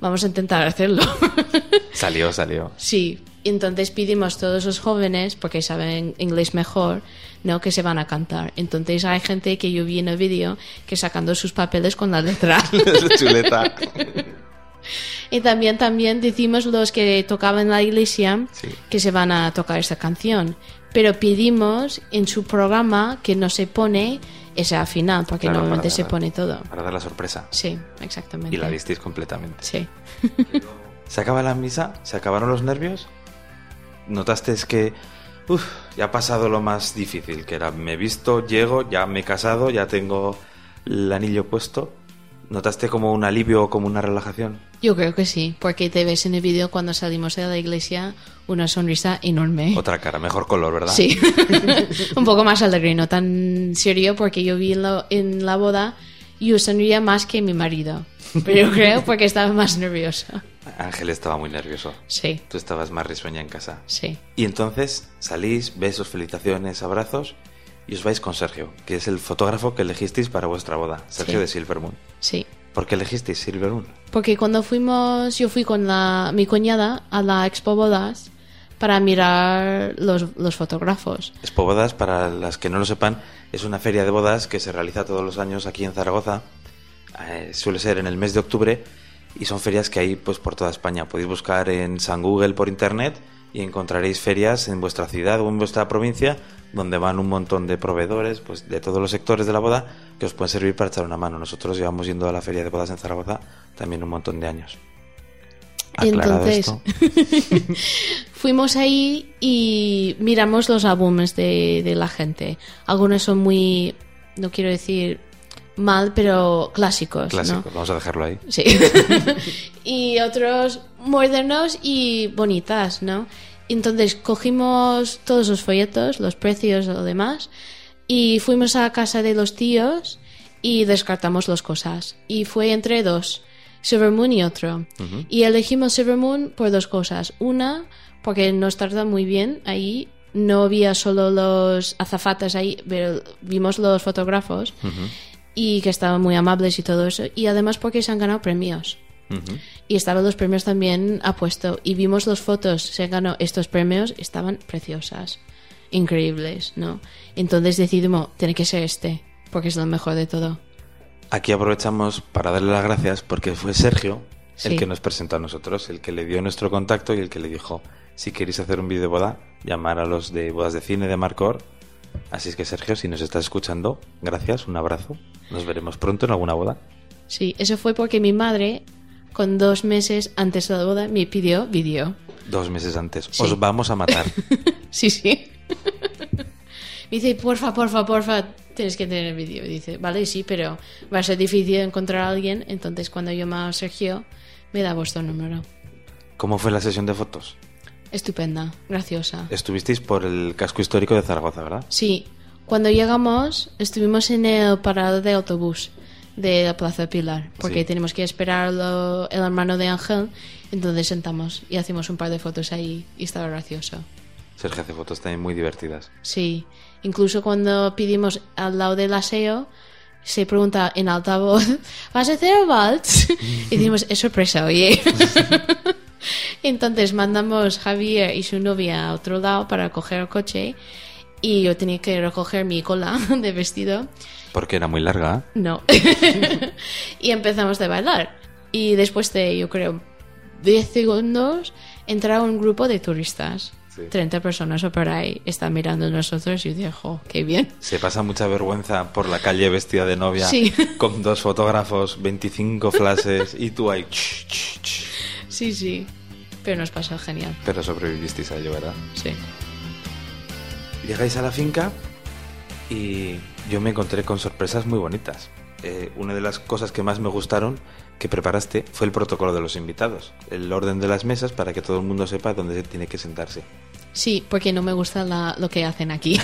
vamos a intentar hacerlo. *laughs* Salió, salió. sí, entonces pedimos todos los jóvenes, porque saben inglés mejor, ¿no? Que se van a cantar. Entonces hay gente que yo vi en el vídeo que sacando sus papeles con la letra. *laughs* Chuleta. Y también, también decimos los que tocaban en la iglesia Sí. que se van a tocar esta canción. Pero pedimos en su programa que no se pone esa final, porque Claro, normalmente para se pone todo. Para dar la sorpresa. Sí, exactamente. Y la disteis completamente. Sí. *laughs* Se acaba la misa, se acabaron los nervios. Notaste es que uf, ya ha pasado lo más difícil, que era me he visto, llego, ya me he casado, ya tengo el anillo puesto. ¿Notaste como un alivio o como una relajación? Yo creo que sí, porque te ves en el vídeo cuando salimos de la iglesia una sonrisa enorme. Otra cara, mejor color, ¿verdad? Sí, *laughs* *laughs* un poco más alegre, no tan serio, porque yo vi en la, en la boda yo sonría más que mi marido. Pero creo porque estaba más nervioso. Ángel estaba muy nervioso. Sí, Tú estabas más risueña en casa. sí. Y entonces salís, besos, felicitaciones, abrazos y os vais con Sergio, que es el fotógrafo que elegisteis para vuestra boda, Sergio Sí. de Silvermoon. Sí. ¿Por qué elegisteis Silvermoon? Porque cuando fuimos, yo fui con la, mi cuñada a la Expo Bodas para mirar los, los fotógrafos. Expo Bodas, para las que no lo sepan, es una feria de bodas que se realiza todos los años aquí en Zaragoza. Eh, suele ser en el mes de octubre y son ferias que hay pues por toda España. Podéis buscar en San Google por internet y encontraréis ferias en vuestra ciudad o en vuestra provincia donde van un montón de proveedores pues de todos los sectores de la boda que os pueden servir para echar una mano. Nosotros llevamos yendo a la feria de bodas en Zaragoza también un montón de años. Aclarado Entonces, esto. *laughs* fuimos ahí y miramos los álbumes de, de la gente. Algunos son muy, no quiero decir mal, pero clásicos. ¿no? Clásico, vamos a dejarlo ahí. Sí. *laughs* y otros modernos y bonitas, ¿no? Entonces cogimos todos los folletos, los precios, lo demás, y fuimos a casa de los tíos y descartamos las cosas. Y fue entre dos, Silver Moon y otro. Y elegimos Silver Moon por dos cosas. Una, porque nos trata muy bien ahí. No había solo los azafatas ahí, pero vimos los fotógrafos y que estaban muy amables y todo eso. Y además porque se han ganado premios. Y estaban los premios también a puesto. Y vimos las fotos, se ganó estos premios, estaban preciosas, increíbles, ¿no? Entonces decidimos, tiene que ser este, porque es lo mejor de todo. Aquí aprovechamos para darle las gracias porque fue Sergio el que nos presentó a nosotros, el que le dio nuestro contacto y el que le dijo, si queréis hacer un vídeo de boda, llamar a los de bodas de cine de Marcor. Así es que Sergio, si nos estás escuchando, gracias, un abrazo. Nos veremos pronto en alguna boda. Sí, eso fue porque mi madre, con dos meses antes de la boda, me pidió vídeo. Dos meses antes. Sí. Os vamos a matar. *laughs* Sí, sí. *laughs* Me dice, porfa, porfa, porfa, tienes que tener vídeo. Y dice, vale, sí, pero va a ser difícil encontrar a alguien. Entonces, cuando llama a Sergio, me da vuestro número. ¿Cómo fue la sesión de fotos? Estupenda, graciosa. Estuvisteis por el casco histórico de Zaragoza, ¿verdad? Sí, cuando llegamos, estuvimos en el parado de autobús de la Plaza Pilar, porque Sí. tenemos que esperar lo- el hermano de Ángel. Entonces sentamos y hacemos un par de fotos ahí y estaba gracioso. Sergio hace fotos también muy divertidas. Sí, incluso cuando pedimos al lado del aseo, se pregunta en altavoz, *laughs* ¿vas a hacer vals? Y decimos, es sorpresa, oye. *laughs* *laughs* Entonces mandamos Javier y su novia a otro lado para coger el coche y yo tenía que recoger mi cola *laughs* de vestido. Porque era muy larga. No. *laughs* y empezamos a bailar. Y después de, yo creo, 10 segundos, entra un grupo de turistas. Sí. 30 personas o por ahí están mirando a nosotros y yo digo, qué bien. Se pasa mucha vergüenza por la calle vestida de novia Sí. *laughs* con dos fotógrafos, 25 flashes y tú ahí. ch, ch, ch. Sí, sí. Pero nos pasó genial. Pero sobrevivisteis a ello, ¿verdad? Sí. Llegáis a la finca y yo me encontré con sorpresas muy bonitas. Eh, una de las cosas que más me gustaron que preparaste fue el protocolo de los invitados, el orden de las mesas para que todo el mundo sepa dónde se tiene que sentarse. Sí, porque no me gusta lo que hacen aquí.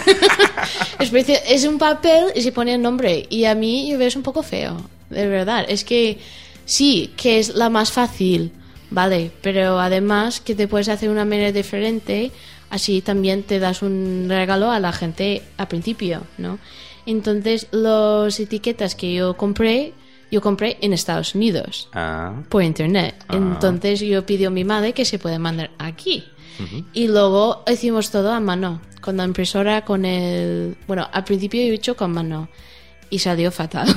*laughs* es un papel y se pone el nombre. Y a mí yo veo es un poco feo. De verdad. Es que sí, que es la más fácil. Vale, pero además que te puedes hacer una manera diferente. Así también te das un regalo a la gente al principio, ¿no? Entonces, las etiquetas que yo compré, yo compré en Estados Unidos Ah, por internet. Ah. Entonces yo pidió a mi madre que se puede mandar aquí. Y luego hicimos todo a mano, con la impresora, con el... Bueno, al principio yo he hecho con mano y salió fatal.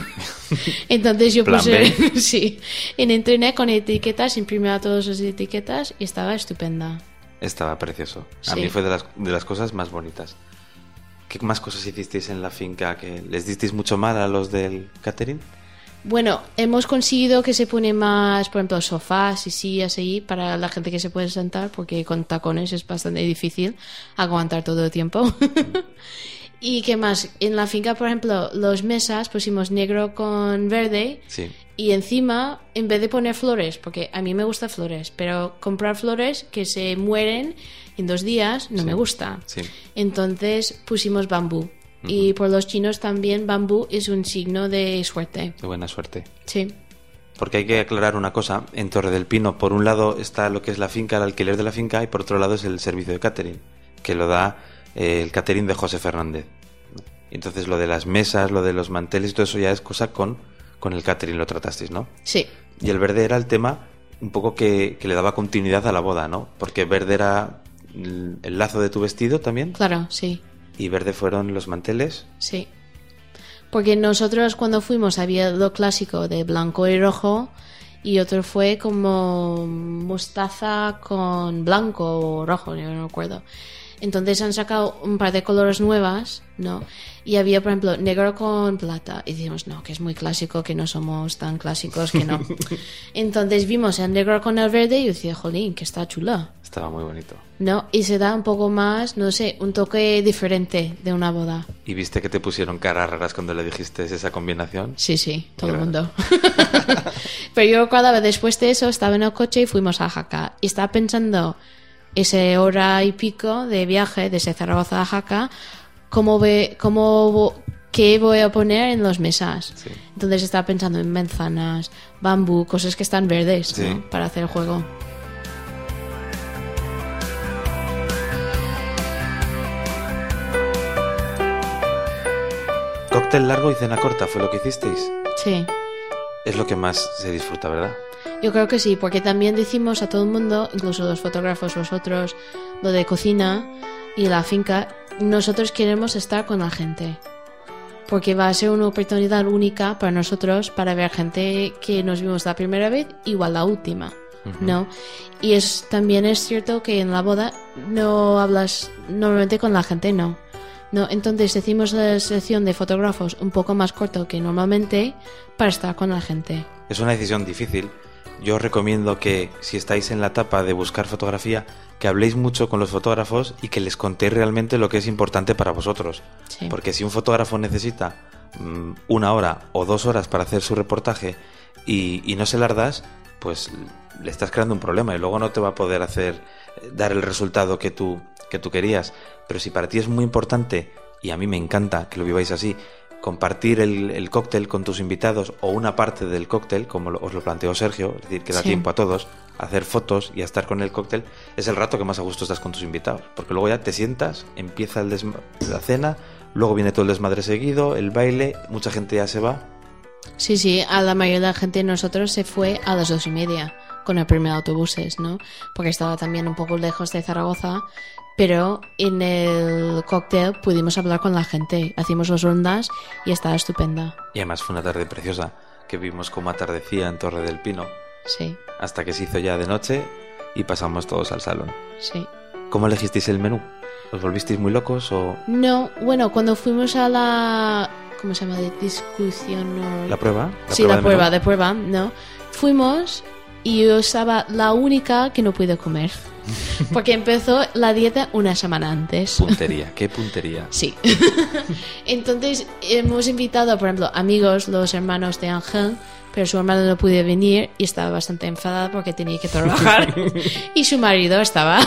*laughs* Entonces yo puse, *laughs* sí, en internet con etiquetas, imprimía todas las etiquetas y estaba estupenda. Estaba precioso. A Sí. mí fue de las, de las cosas más bonitas. ¿Qué más cosas hicisteis en la finca? que ¿Les disteis mucho mal a los del catering? Bueno, hemos conseguido que se pone más, por ejemplo, sofás y sillas ahí para la gente que se puede sentar, porque con tacones es bastante difícil aguantar todo el tiempo. *laughs* y qué más, en la finca, por ejemplo, los mesas pusimos negro con verde Sí. Y encima, en vez de poner flores, porque a mí me gustan flores, pero comprar flores que se mueren en dos días no Sí. me gusta. Sí. Entonces pusimos bambú. Y por los chinos también bambú es un signo de suerte. De buena suerte. Sí. Porque hay que aclarar una cosa. En Torre del Pino, por un lado está lo que es la finca, el alquiler de la finca, y por otro lado es el servicio de catering, que lo da eh, el catering de José Fernández. Entonces lo de las mesas, lo de los manteles todo eso ya es cosa con, con el catering, lo tratasteis, ¿no? Sí. Y el verde era el tema un poco que, que le daba continuidad a la boda, ¿no? Porque verde era el el lazo de tu vestido también, Claro, sí. y verde fueron los manteles. Sí. Porque nosotros cuando fuimos había lo clásico de blanco y rojo y otro fue como mostaza con blanco o rojo, yo no me acuerdo. Entonces han sacado un par de colores nuevas, ¿no? Y había, por ejemplo, negro con plata. Y decimos, no, que es muy clásico, que no somos tan clásicos, que no. *laughs* Entonces vimos el negro con el verde y yo decía, jolín, que está chula. Estaba muy bonito. ¿No? Y se da un poco más, no sé, un toque diferente de una boda. ¿Y viste que te pusieron caras raras cuando le dijiste esa combinación? Sí, sí, todo el mundo. *laughs* Pero yo recuerdo después de eso estaba en el coche y fuimos a Jaca. Y estaba pensando ese hora y pico de viaje desde Zaragoza a Jaca, cómo ve, cómo qué voy a poner en los mesas. Sí. Entonces estaba pensando en manzanas, bambú, cosas que están verdes Sí. ¿no? para hacer el juego. Cóctel largo y cena corta fue lo que hicisteis. Sí. Es lo que más se disfruta, ¿verdad? Yo creo que sí, porque también decimos a todo el mundo, incluso los fotógrafos, vosotros, lo de cocina y la finca, nosotros queremos estar con la gente. Porque va a ser una oportunidad única para nosotros para ver gente que nos vimos la primera vez, igual la última. ¿No? Y es, también es cierto que en la boda no hablas normalmente con la gente, no. No, entonces decimos la sección de fotógrafos un poco más corto que normalmente para estar con la gente. Es una decisión difícil. Yo os recomiendo que si estáis en la etapa de buscar fotografía, que habléis mucho con los fotógrafos y que les contéis realmente lo que es importante para vosotros. Sí. Porque si un fotógrafo necesita mm, una hora o dos horas para hacer su reportaje y, y no se las das, pues le estás creando un problema y luego no te va a poder hacer eh, dar el resultado que tú, que tú querías. Pero si para ti es muy importante, y a mí me encanta que lo viváis así, compartir el, el cóctel con tus invitados o una parte del cóctel, como lo- os lo planteó Sergio, es decir, que da Sí. tiempo a todos, a hacer fotos y a estar con el cóctel, es el rato que más a gusto estás con tus invitados. Porque luego ya te sientas, empieza el la cena, luego viene todo el desmadre seguido, el baile, mucha gente ya se va. Sí, sí, a la mayoría de la gente de nosotros se fue a las dos y media con el primer autobuses, ¿no? Porque estaba también un poco lejos de Zaragoza, pero en el cóctel pudimos hablar con la gente, hacíamos las rondas y estaba estupenda. Y además fue una tarde preciosa, que vimos cómo atardecía en Torre del Pino, Sí, hasta que se hizo ya de noche y pasamos todos al salón. sí. ¿Cómo elegisteis el menú? ¿Os volvisteis muy locos o No, bueno, cuando fuimos a la... ¿Cómo se llama? De discusión o... la prueba? sí, la de prueba, menú? de prueba, ¿no? Fuimos y yo estaba la única que no pude comer. *laughs* Porque empezó la dieta una semana antes. Puntería, qué *laughs* puntería. Sí. *laughs* Entonces hemos invitado, por ejemplo, amigos, los hermanos de Ángel, pero su hermano no pudo venir y estaba bastante enfadada porque tenía que trabajar. y su marido estaba.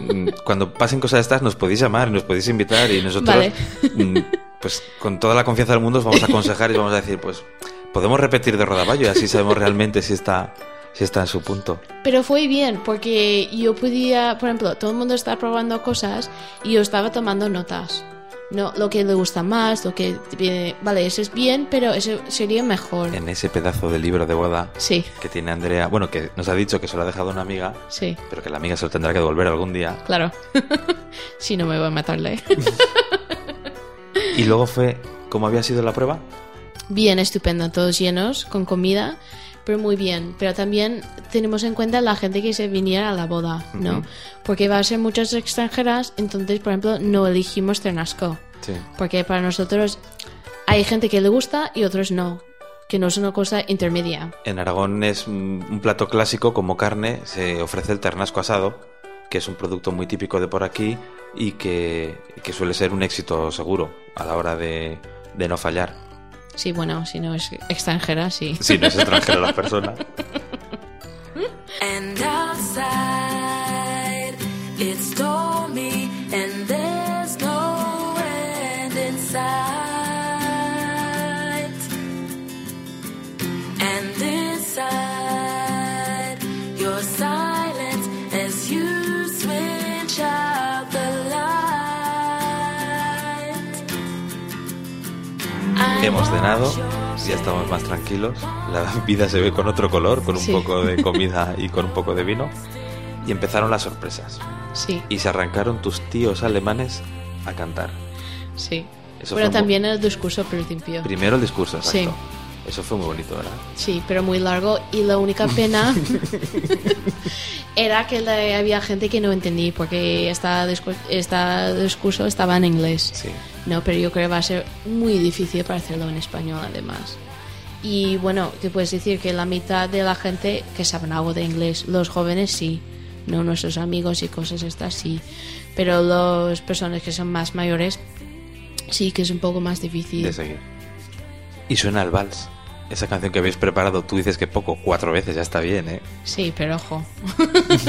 Mm, Cuando pasen cosas estas nos podéis llamar, nos podéis invitar y nosotros, Vale. mm, pues con toda la confianza del mundo os vamos a aconsejar y os vamos a decir, pues podemos repetir de rodaballo y así sabemos realmente si está, si está en su punto. Pero fue bien porque yo podía, por ejemplo, todo el mundo está probando cosas y yo estaba tomando notas. No, lo que le gusta más, lo que viene- vale, eso es bien, pero eso sería mejor. En ese pedazo de libro de boda Sí, que tiene Andrea, bueno, que nos ha dicho que se lo ha dejado una amiga, sí, pero que la amiga se lo tendrá que devolver algún día. claro. *laughs* si no me voy a matarle. *laughs* Y luego fue, ¿cómo había sido la prueba? bien estupendo, todos llenos, con comida, pero muy bien. Pero también tenemos en cuenta la gente que se viniera a la boda, ¿no? Porque va a ser muchas extranjeras, entonces, por ejemplo, no elegimos Ternasco. Sí. Porque para nosotros hay gente que le gusta y otros no, que no es una cosa intermedia. En Aragón es un plato clásico como carne, se ofrece el ternasco asado, que es un producto muy típico de por aquí y que, que suele ser un éxito seguro a la hora de, de no fallar. Sí, bueno, si no es extranjera, sí. Si no es extranjera la persona. And outside, Hemos cenado, ya estamos más tranquilos, la *laughs* vida se ve con otro color, con un Sí. poco de *laughs* comida y con un poco de vino. Y empezaron las sorpresas. Sí, Y se arrancaron tus tíos alemanes a cantar. sí. Eso también el discurso principio. Primero el discurso, exacto. Sí. Eso fue muy bonito, ¿verdad? Sí, pero muy largo y la única pena *laughs* era que había gente que no entendí porque esta, discu- esta discurso estaba en inglés. Sí. No, pero yo creo que va a ser muy difícil para hacerlo en español además. Y bueno, te puedes decir que la mitad de la gente que saben algo de inglés, los jóvenes sí, no nuestros amigos y cosas estas sí, pero las personas que son más mayores sí que es un poco más difícil. De seguir. Y suena el vals. Esa canción que habéis preparado, tú dices que poco, cuatro veces, ya está bien, ¿eh? Sí, pero ojo.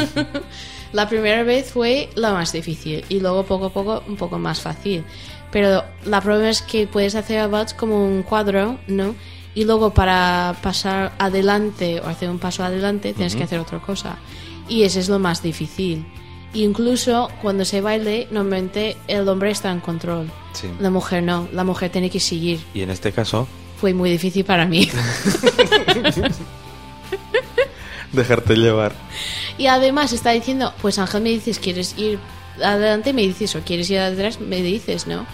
*laughs* la primera vez fue la más difícil y luego poco a poco un poco más fácil. Pero la prueba es que puedes hacer vals como un cuadro, ¿no? Y luego para pasar adelante o hacer un paso adelante tienes que hacer otra cosa. Y ese es lo más difícil. Incluso cuando se baile, normalmente el hombre está en control. Sí. La mujer no, la mujer tiene que seguir. Y en este caso, Fue muy difícil para mí. *laughs* dejarte llevar. Y además está diciendo, pues Ángel me dices, ¿quieres ir adelante? Me dices, o quieres ir atrás, me dices, ¿no?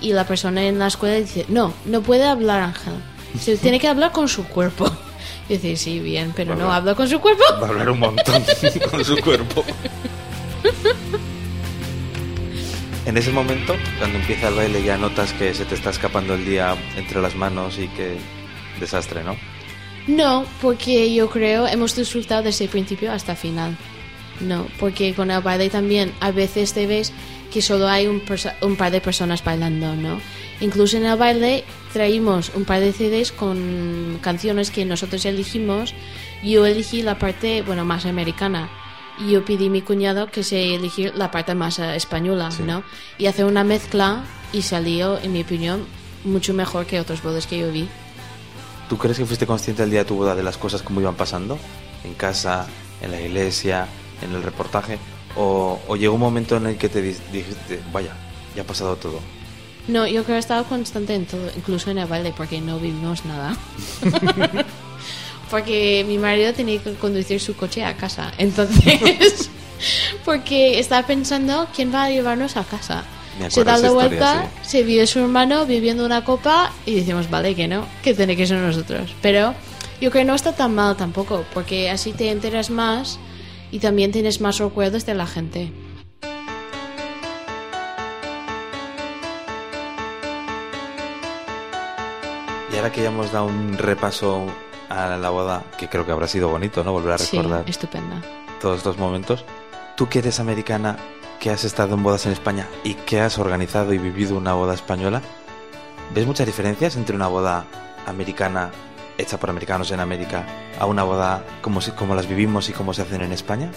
Y la persona en la escuela dice, no, no puede hablar Ángel. Se tiene que hablar con su cuerpo. *laughs* Y dice, sí, bien, pero no habla con su cuerpo. Va a hablar un montón *laughs* con su cuerpo. En ese momento, cuando empieza el baile, ya notas que se te está escapando el día entre las manos y que desastre, ¿no? No, porque yo creo hemos disfrutado desde el principio hasta el final. No, porque con el baile también a veces te ves que solo hay un, par de personas bailando, ¿no? Incluso en el baile traímos un par de CDs con canciones que nosotros elegimos. Yo elegí la parte, bueno, más americana. Y yo pedí a mi cuñado que se elegir la parte más eh, española, Sí. ¿no? Y hacer una mezcla y salió, en mi opinión, mucho mejor que otros bodas que yo vi. ¿Tú crees que fuiste consciente el día de tu boda de las cosas como iban pasando? ¿En casa, en la iglesia, en el reportaje? ¿O, o llegó un momento en el que te di- dijiste, vaya, ya ha pasado todo? No, yo creo que he estado constante en todo, incluso en el baile, porque no vivimos nada. *laughs* porque mi marido tenía que conducir su coche a casa. *laughs* Entonces, porque estaba pensando quién va a llevarnos a casa. Se da la historia, vuelta, se vio su hermano bebiendo una copa y decimos, vale, que no, que tiene que ser nosotros. Pero yo creo que no está tan mal tampoco, porque así te enteras más y también tienes más recuerdos de la gente. Y ahora que ya hemos dado un repaso a la boda, que creo que habrá sido bonito, ¿no? Volver a Sí, recordar estupenda. todos estos momentos. Tú que eres americana, que has estado en bodas en España y que has organizado y vivido una boda española, ¿ves muchas diferencias entre una boda americana hecha por americanos en América a una boda como, si- como las vivimos y como se hacen en España?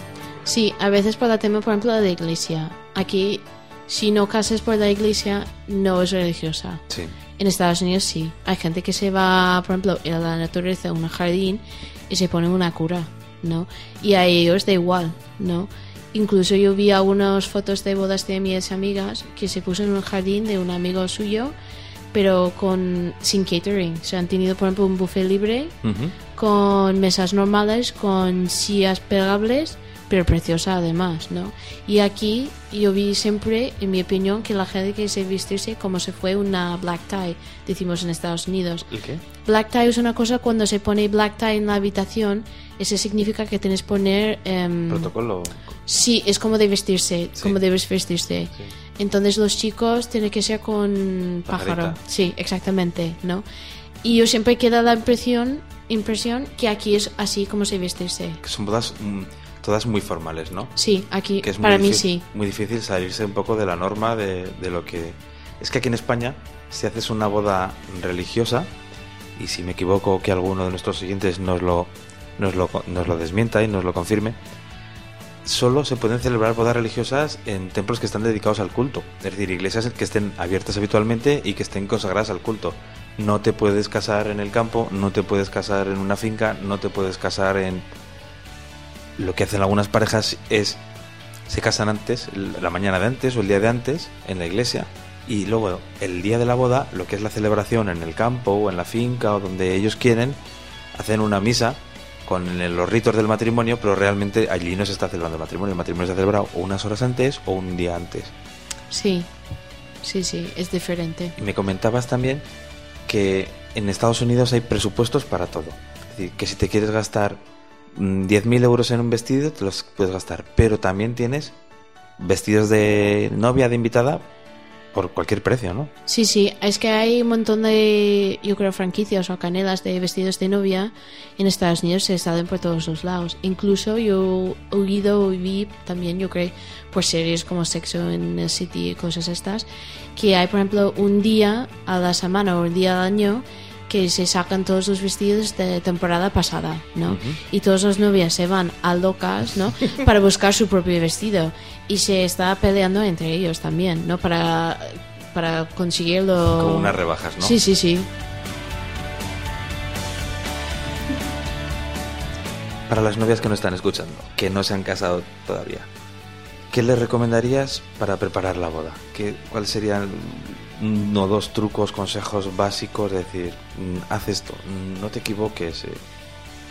Sí, a veces por el tema, por ejemplo, de la iglesia. Aquí, si no casas por la iglesia, no es religiosa. Sí. En Estados Unidos sí. Hay gente que se va, por ejemplo, a la naturaleza, a un jardín, y se pone una cura, ¿no? Y a ellos da igual, ¿no? Incluso yo vi algunas fotos de bodas de mis amigas que se puso en un jardín de un amigo suyo, pero con sin catering. O sea, han tenido, por ejemplo, un buffet libre con mesas normales, con sillas plegables, pero preciosa además, ¿no? Y aquí yo vi siempre, en mi opinión, que la gente que se vestirse como se fue una black tie, decimos en Estados Unidos. ¿El qué? Black tie es una cosa cuando se pone black tie en la habitación, eso significa que tienes que poner... em, Protocolo. Sí, es como de vestirse, Sí. como debes vestirse. Sí. Entonces los chicos tienen que ser con pájaro. Pajarita. Sí, exactamente, ¿no? Y yo siempre queda la impresión, impresión que aquí es así como se vestirse. Que son bodas mm, todas muy formales, ¿no? Sí, aquí que es para mí sí. Muy difícil salirse un poco de la norma de, de lo que... Es que aquí en España, si haces una boda religiosa, y si me equivoco que alguno de nuestros siguientes nos lo, nos lo, nos lo desmienta y nos lo confirme, solo se pueden celebrar bodas religiosas en templos que están dedicados al culto. Es decir, iglesias que estén abiertas habitualmente y que estén consagradas al culto. No te puedes casar en el campo, no te puedes casar en una finca, no te puedes casar en... Lo que hacen algunas parejas es se casan antes, la mañana de antes o el día de antes en la iglesia y luego el día de la boda, lo que es la celebración en el campo o en la finca o donde ellos quieren, hacen una misa con los ritos del matrimonio, pero realmente allí no se está celebrando el matrimonio, el matrimonio se ha celebrado o unas horas antes o un día antes. Sí, sí, sí, es diferente. Y me comentabas también que en Estados Unidos hay presupuestos para todo. Es decir, que si te quieres gastar 10.000 euros en un vestido, te los puedes gastar. Pero también tienes vestidos de novia, de invitada, por cualquier precio, ¿no? Sí, sí, es que hay un montón de, yo creo, franquicias o canelas de vestidos de novia en Estados Unidos, se salen por todos los lados. Incluso yo he oído vi también, yo creo, por series como Sexo en el City y cosas estas, que hay, por ejemplo, un día a la semana o un día al año que se sacan todos los vestidos de temporada pasada, ¿no? Y todas las novias se van a locas, ¿no? *laughs* Para buscar su propio vestido. Y se está peleando entre ellos también, ¿no? Para, para conseguirlo. Como unas rebajas, ¿no? Sí, sí, sí. Para las novias que no están escuchando, que no se han casado todavía, ¿qué les recomendarías para preparar la boda? ¿Qué, ¿Cuáles serían uno o dos trucos, consejos básicos? De decir, mm, haz esto, mm, no te equivoques, eh,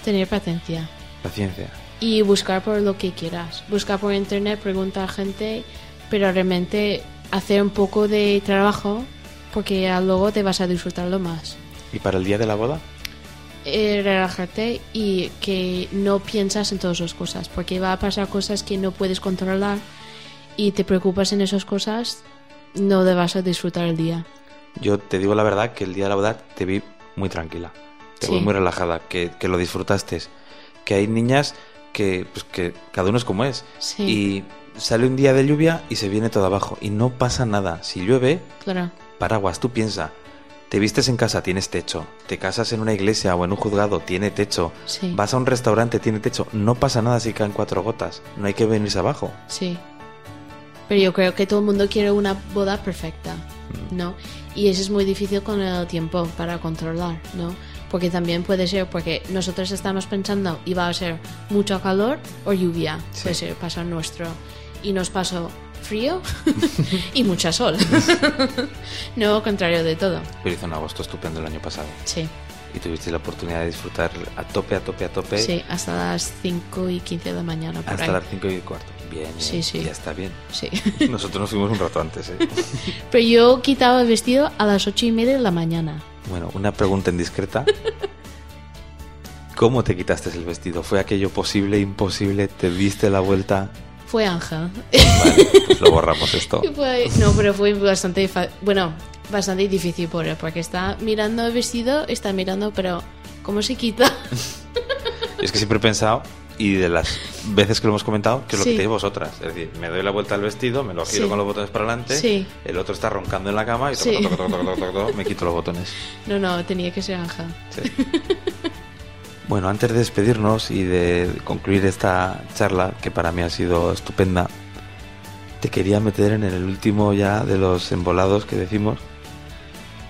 Tener paciencia. paciencia. Y buscar por lo que quieras. Buscar por internet, preguntar a gente, pero realmente hacer un poco de trabajo porque luego te vas a disfrutarlo más. ¿Y para el día de la boda? Eh, relajarte y que no piensas en todas las cosas, porque va a pasar cosas que no puedes controlar y te preocupas en esas cosas, no a disfrutar el día. Yo te digo la verdad que el día de la boda te vi muy tranquila, te Sí. vi muy relajada, que, que lo disfrutaste. Que hay niñas que, pues que cada uno es como es. Sí. Y sale un día de lluvia y se viene todo abajo. Y no pasa nada. Si llueve, Claro, paraguas, tú piensa. Te vistes en casa, tienes techo. Te casas en una iglesia o en un juzgado, tiene techo. Sí. Vas a un restaurante, tiene techo. No pasa nada si caen cuatro gotas. No hay que venirse abajo. sí. Pero yo creo que todo el mundo quiere una boda perfecta, ¿no? Y eso es muy difícil con el tiempo para controlar, ¿no? Porque también puede ser porque nosotros estamos pensando y va a ser mucho calor o lluvia, Sí. puede ser pasar nuestro. Y nos pasó frío *laughs* y mucha sol. *laughs* no, contrario de todo. Pero hizo un agosto estupendo el año pasado. Sí, Y tuviste la oportunidad de disfrutar a tope, a tope, a tope. sí, hasta las 5 y 15 de la mañana. Por Hasta ahí. las 5 y cuarto. Bien, Sí, sí. Ya está bien. Sí. *laughs* Nosotros nos fuimos un rato antes, ¿eh? *laughs* Pero yo quitaba el vestido a las 8 y media de la mañana. Bueno, una pregunta indiscreta. ¿Cómo te quitaste el vestido? ¿Fue aquello posible, imposible? ¿Te diste la vuelta? Fue Ángel. Vale, pues lo borramos esto. *laughs* Fue- no, pero fue bastante, bueno, bastante difícil por él, porque está mirando el vestido, está mirando, pero ¿cómo se quita? Es que siempre he pensado, y de las veces que lo hemos comentado, que es lo que tenéis vosotras. Es decir, me doy la vuelta al vestido, me lo giro Sí. con los botones para adelante, Sí. el otro está roncando en la cama y toco, toco, toco, me quito los botones. No, no, tenía que ser. Sí. *laughs* Bueno, antes de despedirnos y de concluir esta charla, que para mí ha sido estupenda, te quería meter en el último ya de los embolados que decimos.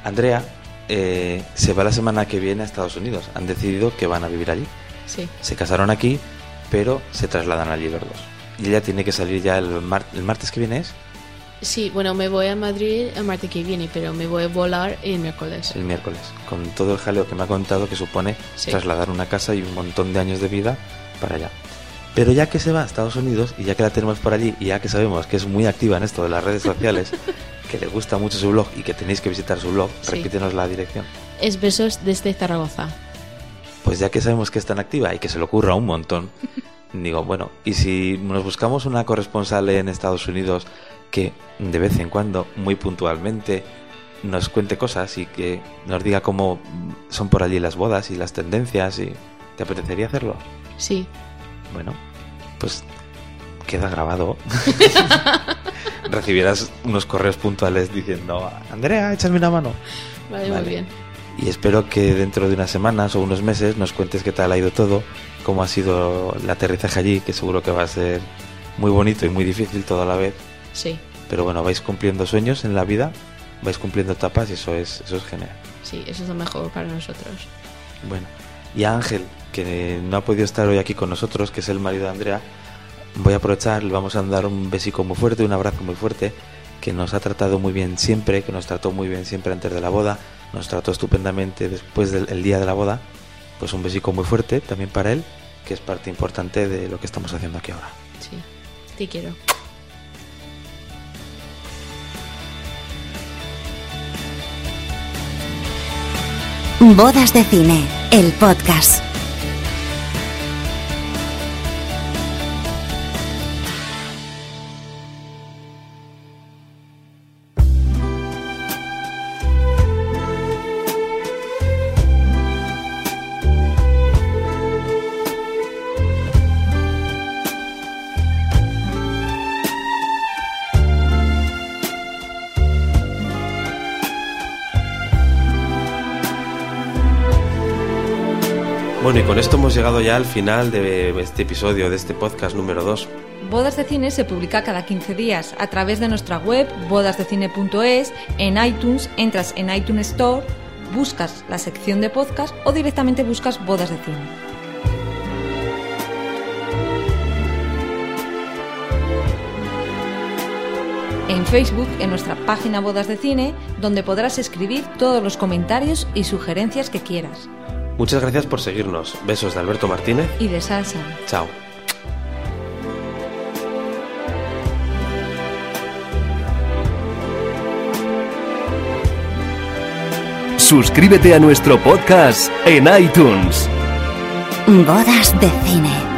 Andrea eh, se va la semana que viene a Estados Unidos. Han decidido que van a vivir allí. Sí, Se casaron aquí, pero se trasladan allí los dos. Y ella tiene que salir ya el, mar- el martes que viene, ¿es? sí, bueno, me voy a Madrid el martes que viene, pero me voy a volar el miércoles. el miércoles, con todo el jaleo que me ha contado que supone Sí. trasladar una casa y un montón de años de vida para allá. Pero ya que se va a Estados Unidos y ya que la tenemos por allí y ya que sabemos que es muy activa en esto de las redes sociales, *laughs* que le gusta mucho su blog y que tenéis que visitar su blog, Sí. repítenos la dirección. Es besos desde Zaragoza. Pues ya que sabemos que es tan activa y que se le ocurra un montón, *laughs* digo, bueno, y si nos buscamos una corresponsal en Estados Unidos que de vez en cuando, muy puntualmente, nos cuente cosas y que nos diga cómo son por allí las bodas y las tendencias y ¿te apetecería hacerlo? Sí, Bueno, pues queda grabado. *laughs* Recibirás unos correos puntuales diciendo, Andrea, échame una mano. vale, Vale. muy bien. Y espero que dentro de unas semanas o unos meses nos cuentes qué tal ha ido todo, cómo ha sido el aterrizaje allí, que seguro que va a ser muy bonito y muy difícil todo a la vez. Sí, Pero bueno, vais cumpliendo sueños en la vida, vais cumpliendo etapas y eso es, eso es genial. sí, eso es lo mejor para nosotros. Bueno, y a Ángel, que no ha podido estar hoy aquí con nosotros, que es el marido de Andrea, voy a aprovechar, le vamos a dar un besico muy fuerte, un abrazo muy fuerte, que nos ha tratado muy bien siempre, que nos trató muy bien siempre antes de la boda, nos trató estupendamente después del el día de la boda. Pues un besico muy fuerte también para él, que es parte importante de lo que estamos haciendo aquí ahora. Sí, te quiero. Bodas de cine, el podcast. Llegado ya al final de este episodio, de este podcast número 2. Bodas de Cine se publica cada 15 días a través de nuestra web bodasdecine.es, en iTunes, entras en iTunes Store, buscas la sección de podcast o directamente buscas Bodas de Cine. En Facebook, en nuestra página Bodas de Cine, donde podrás escribir todos los comentarios y sugerencias que quieras. Muchas gracias por seguirnos. Besos de Alberto Martínez. Y de salsa. Chao. Suscríbete a nuestro podcast en iTunes. Bodas de cine.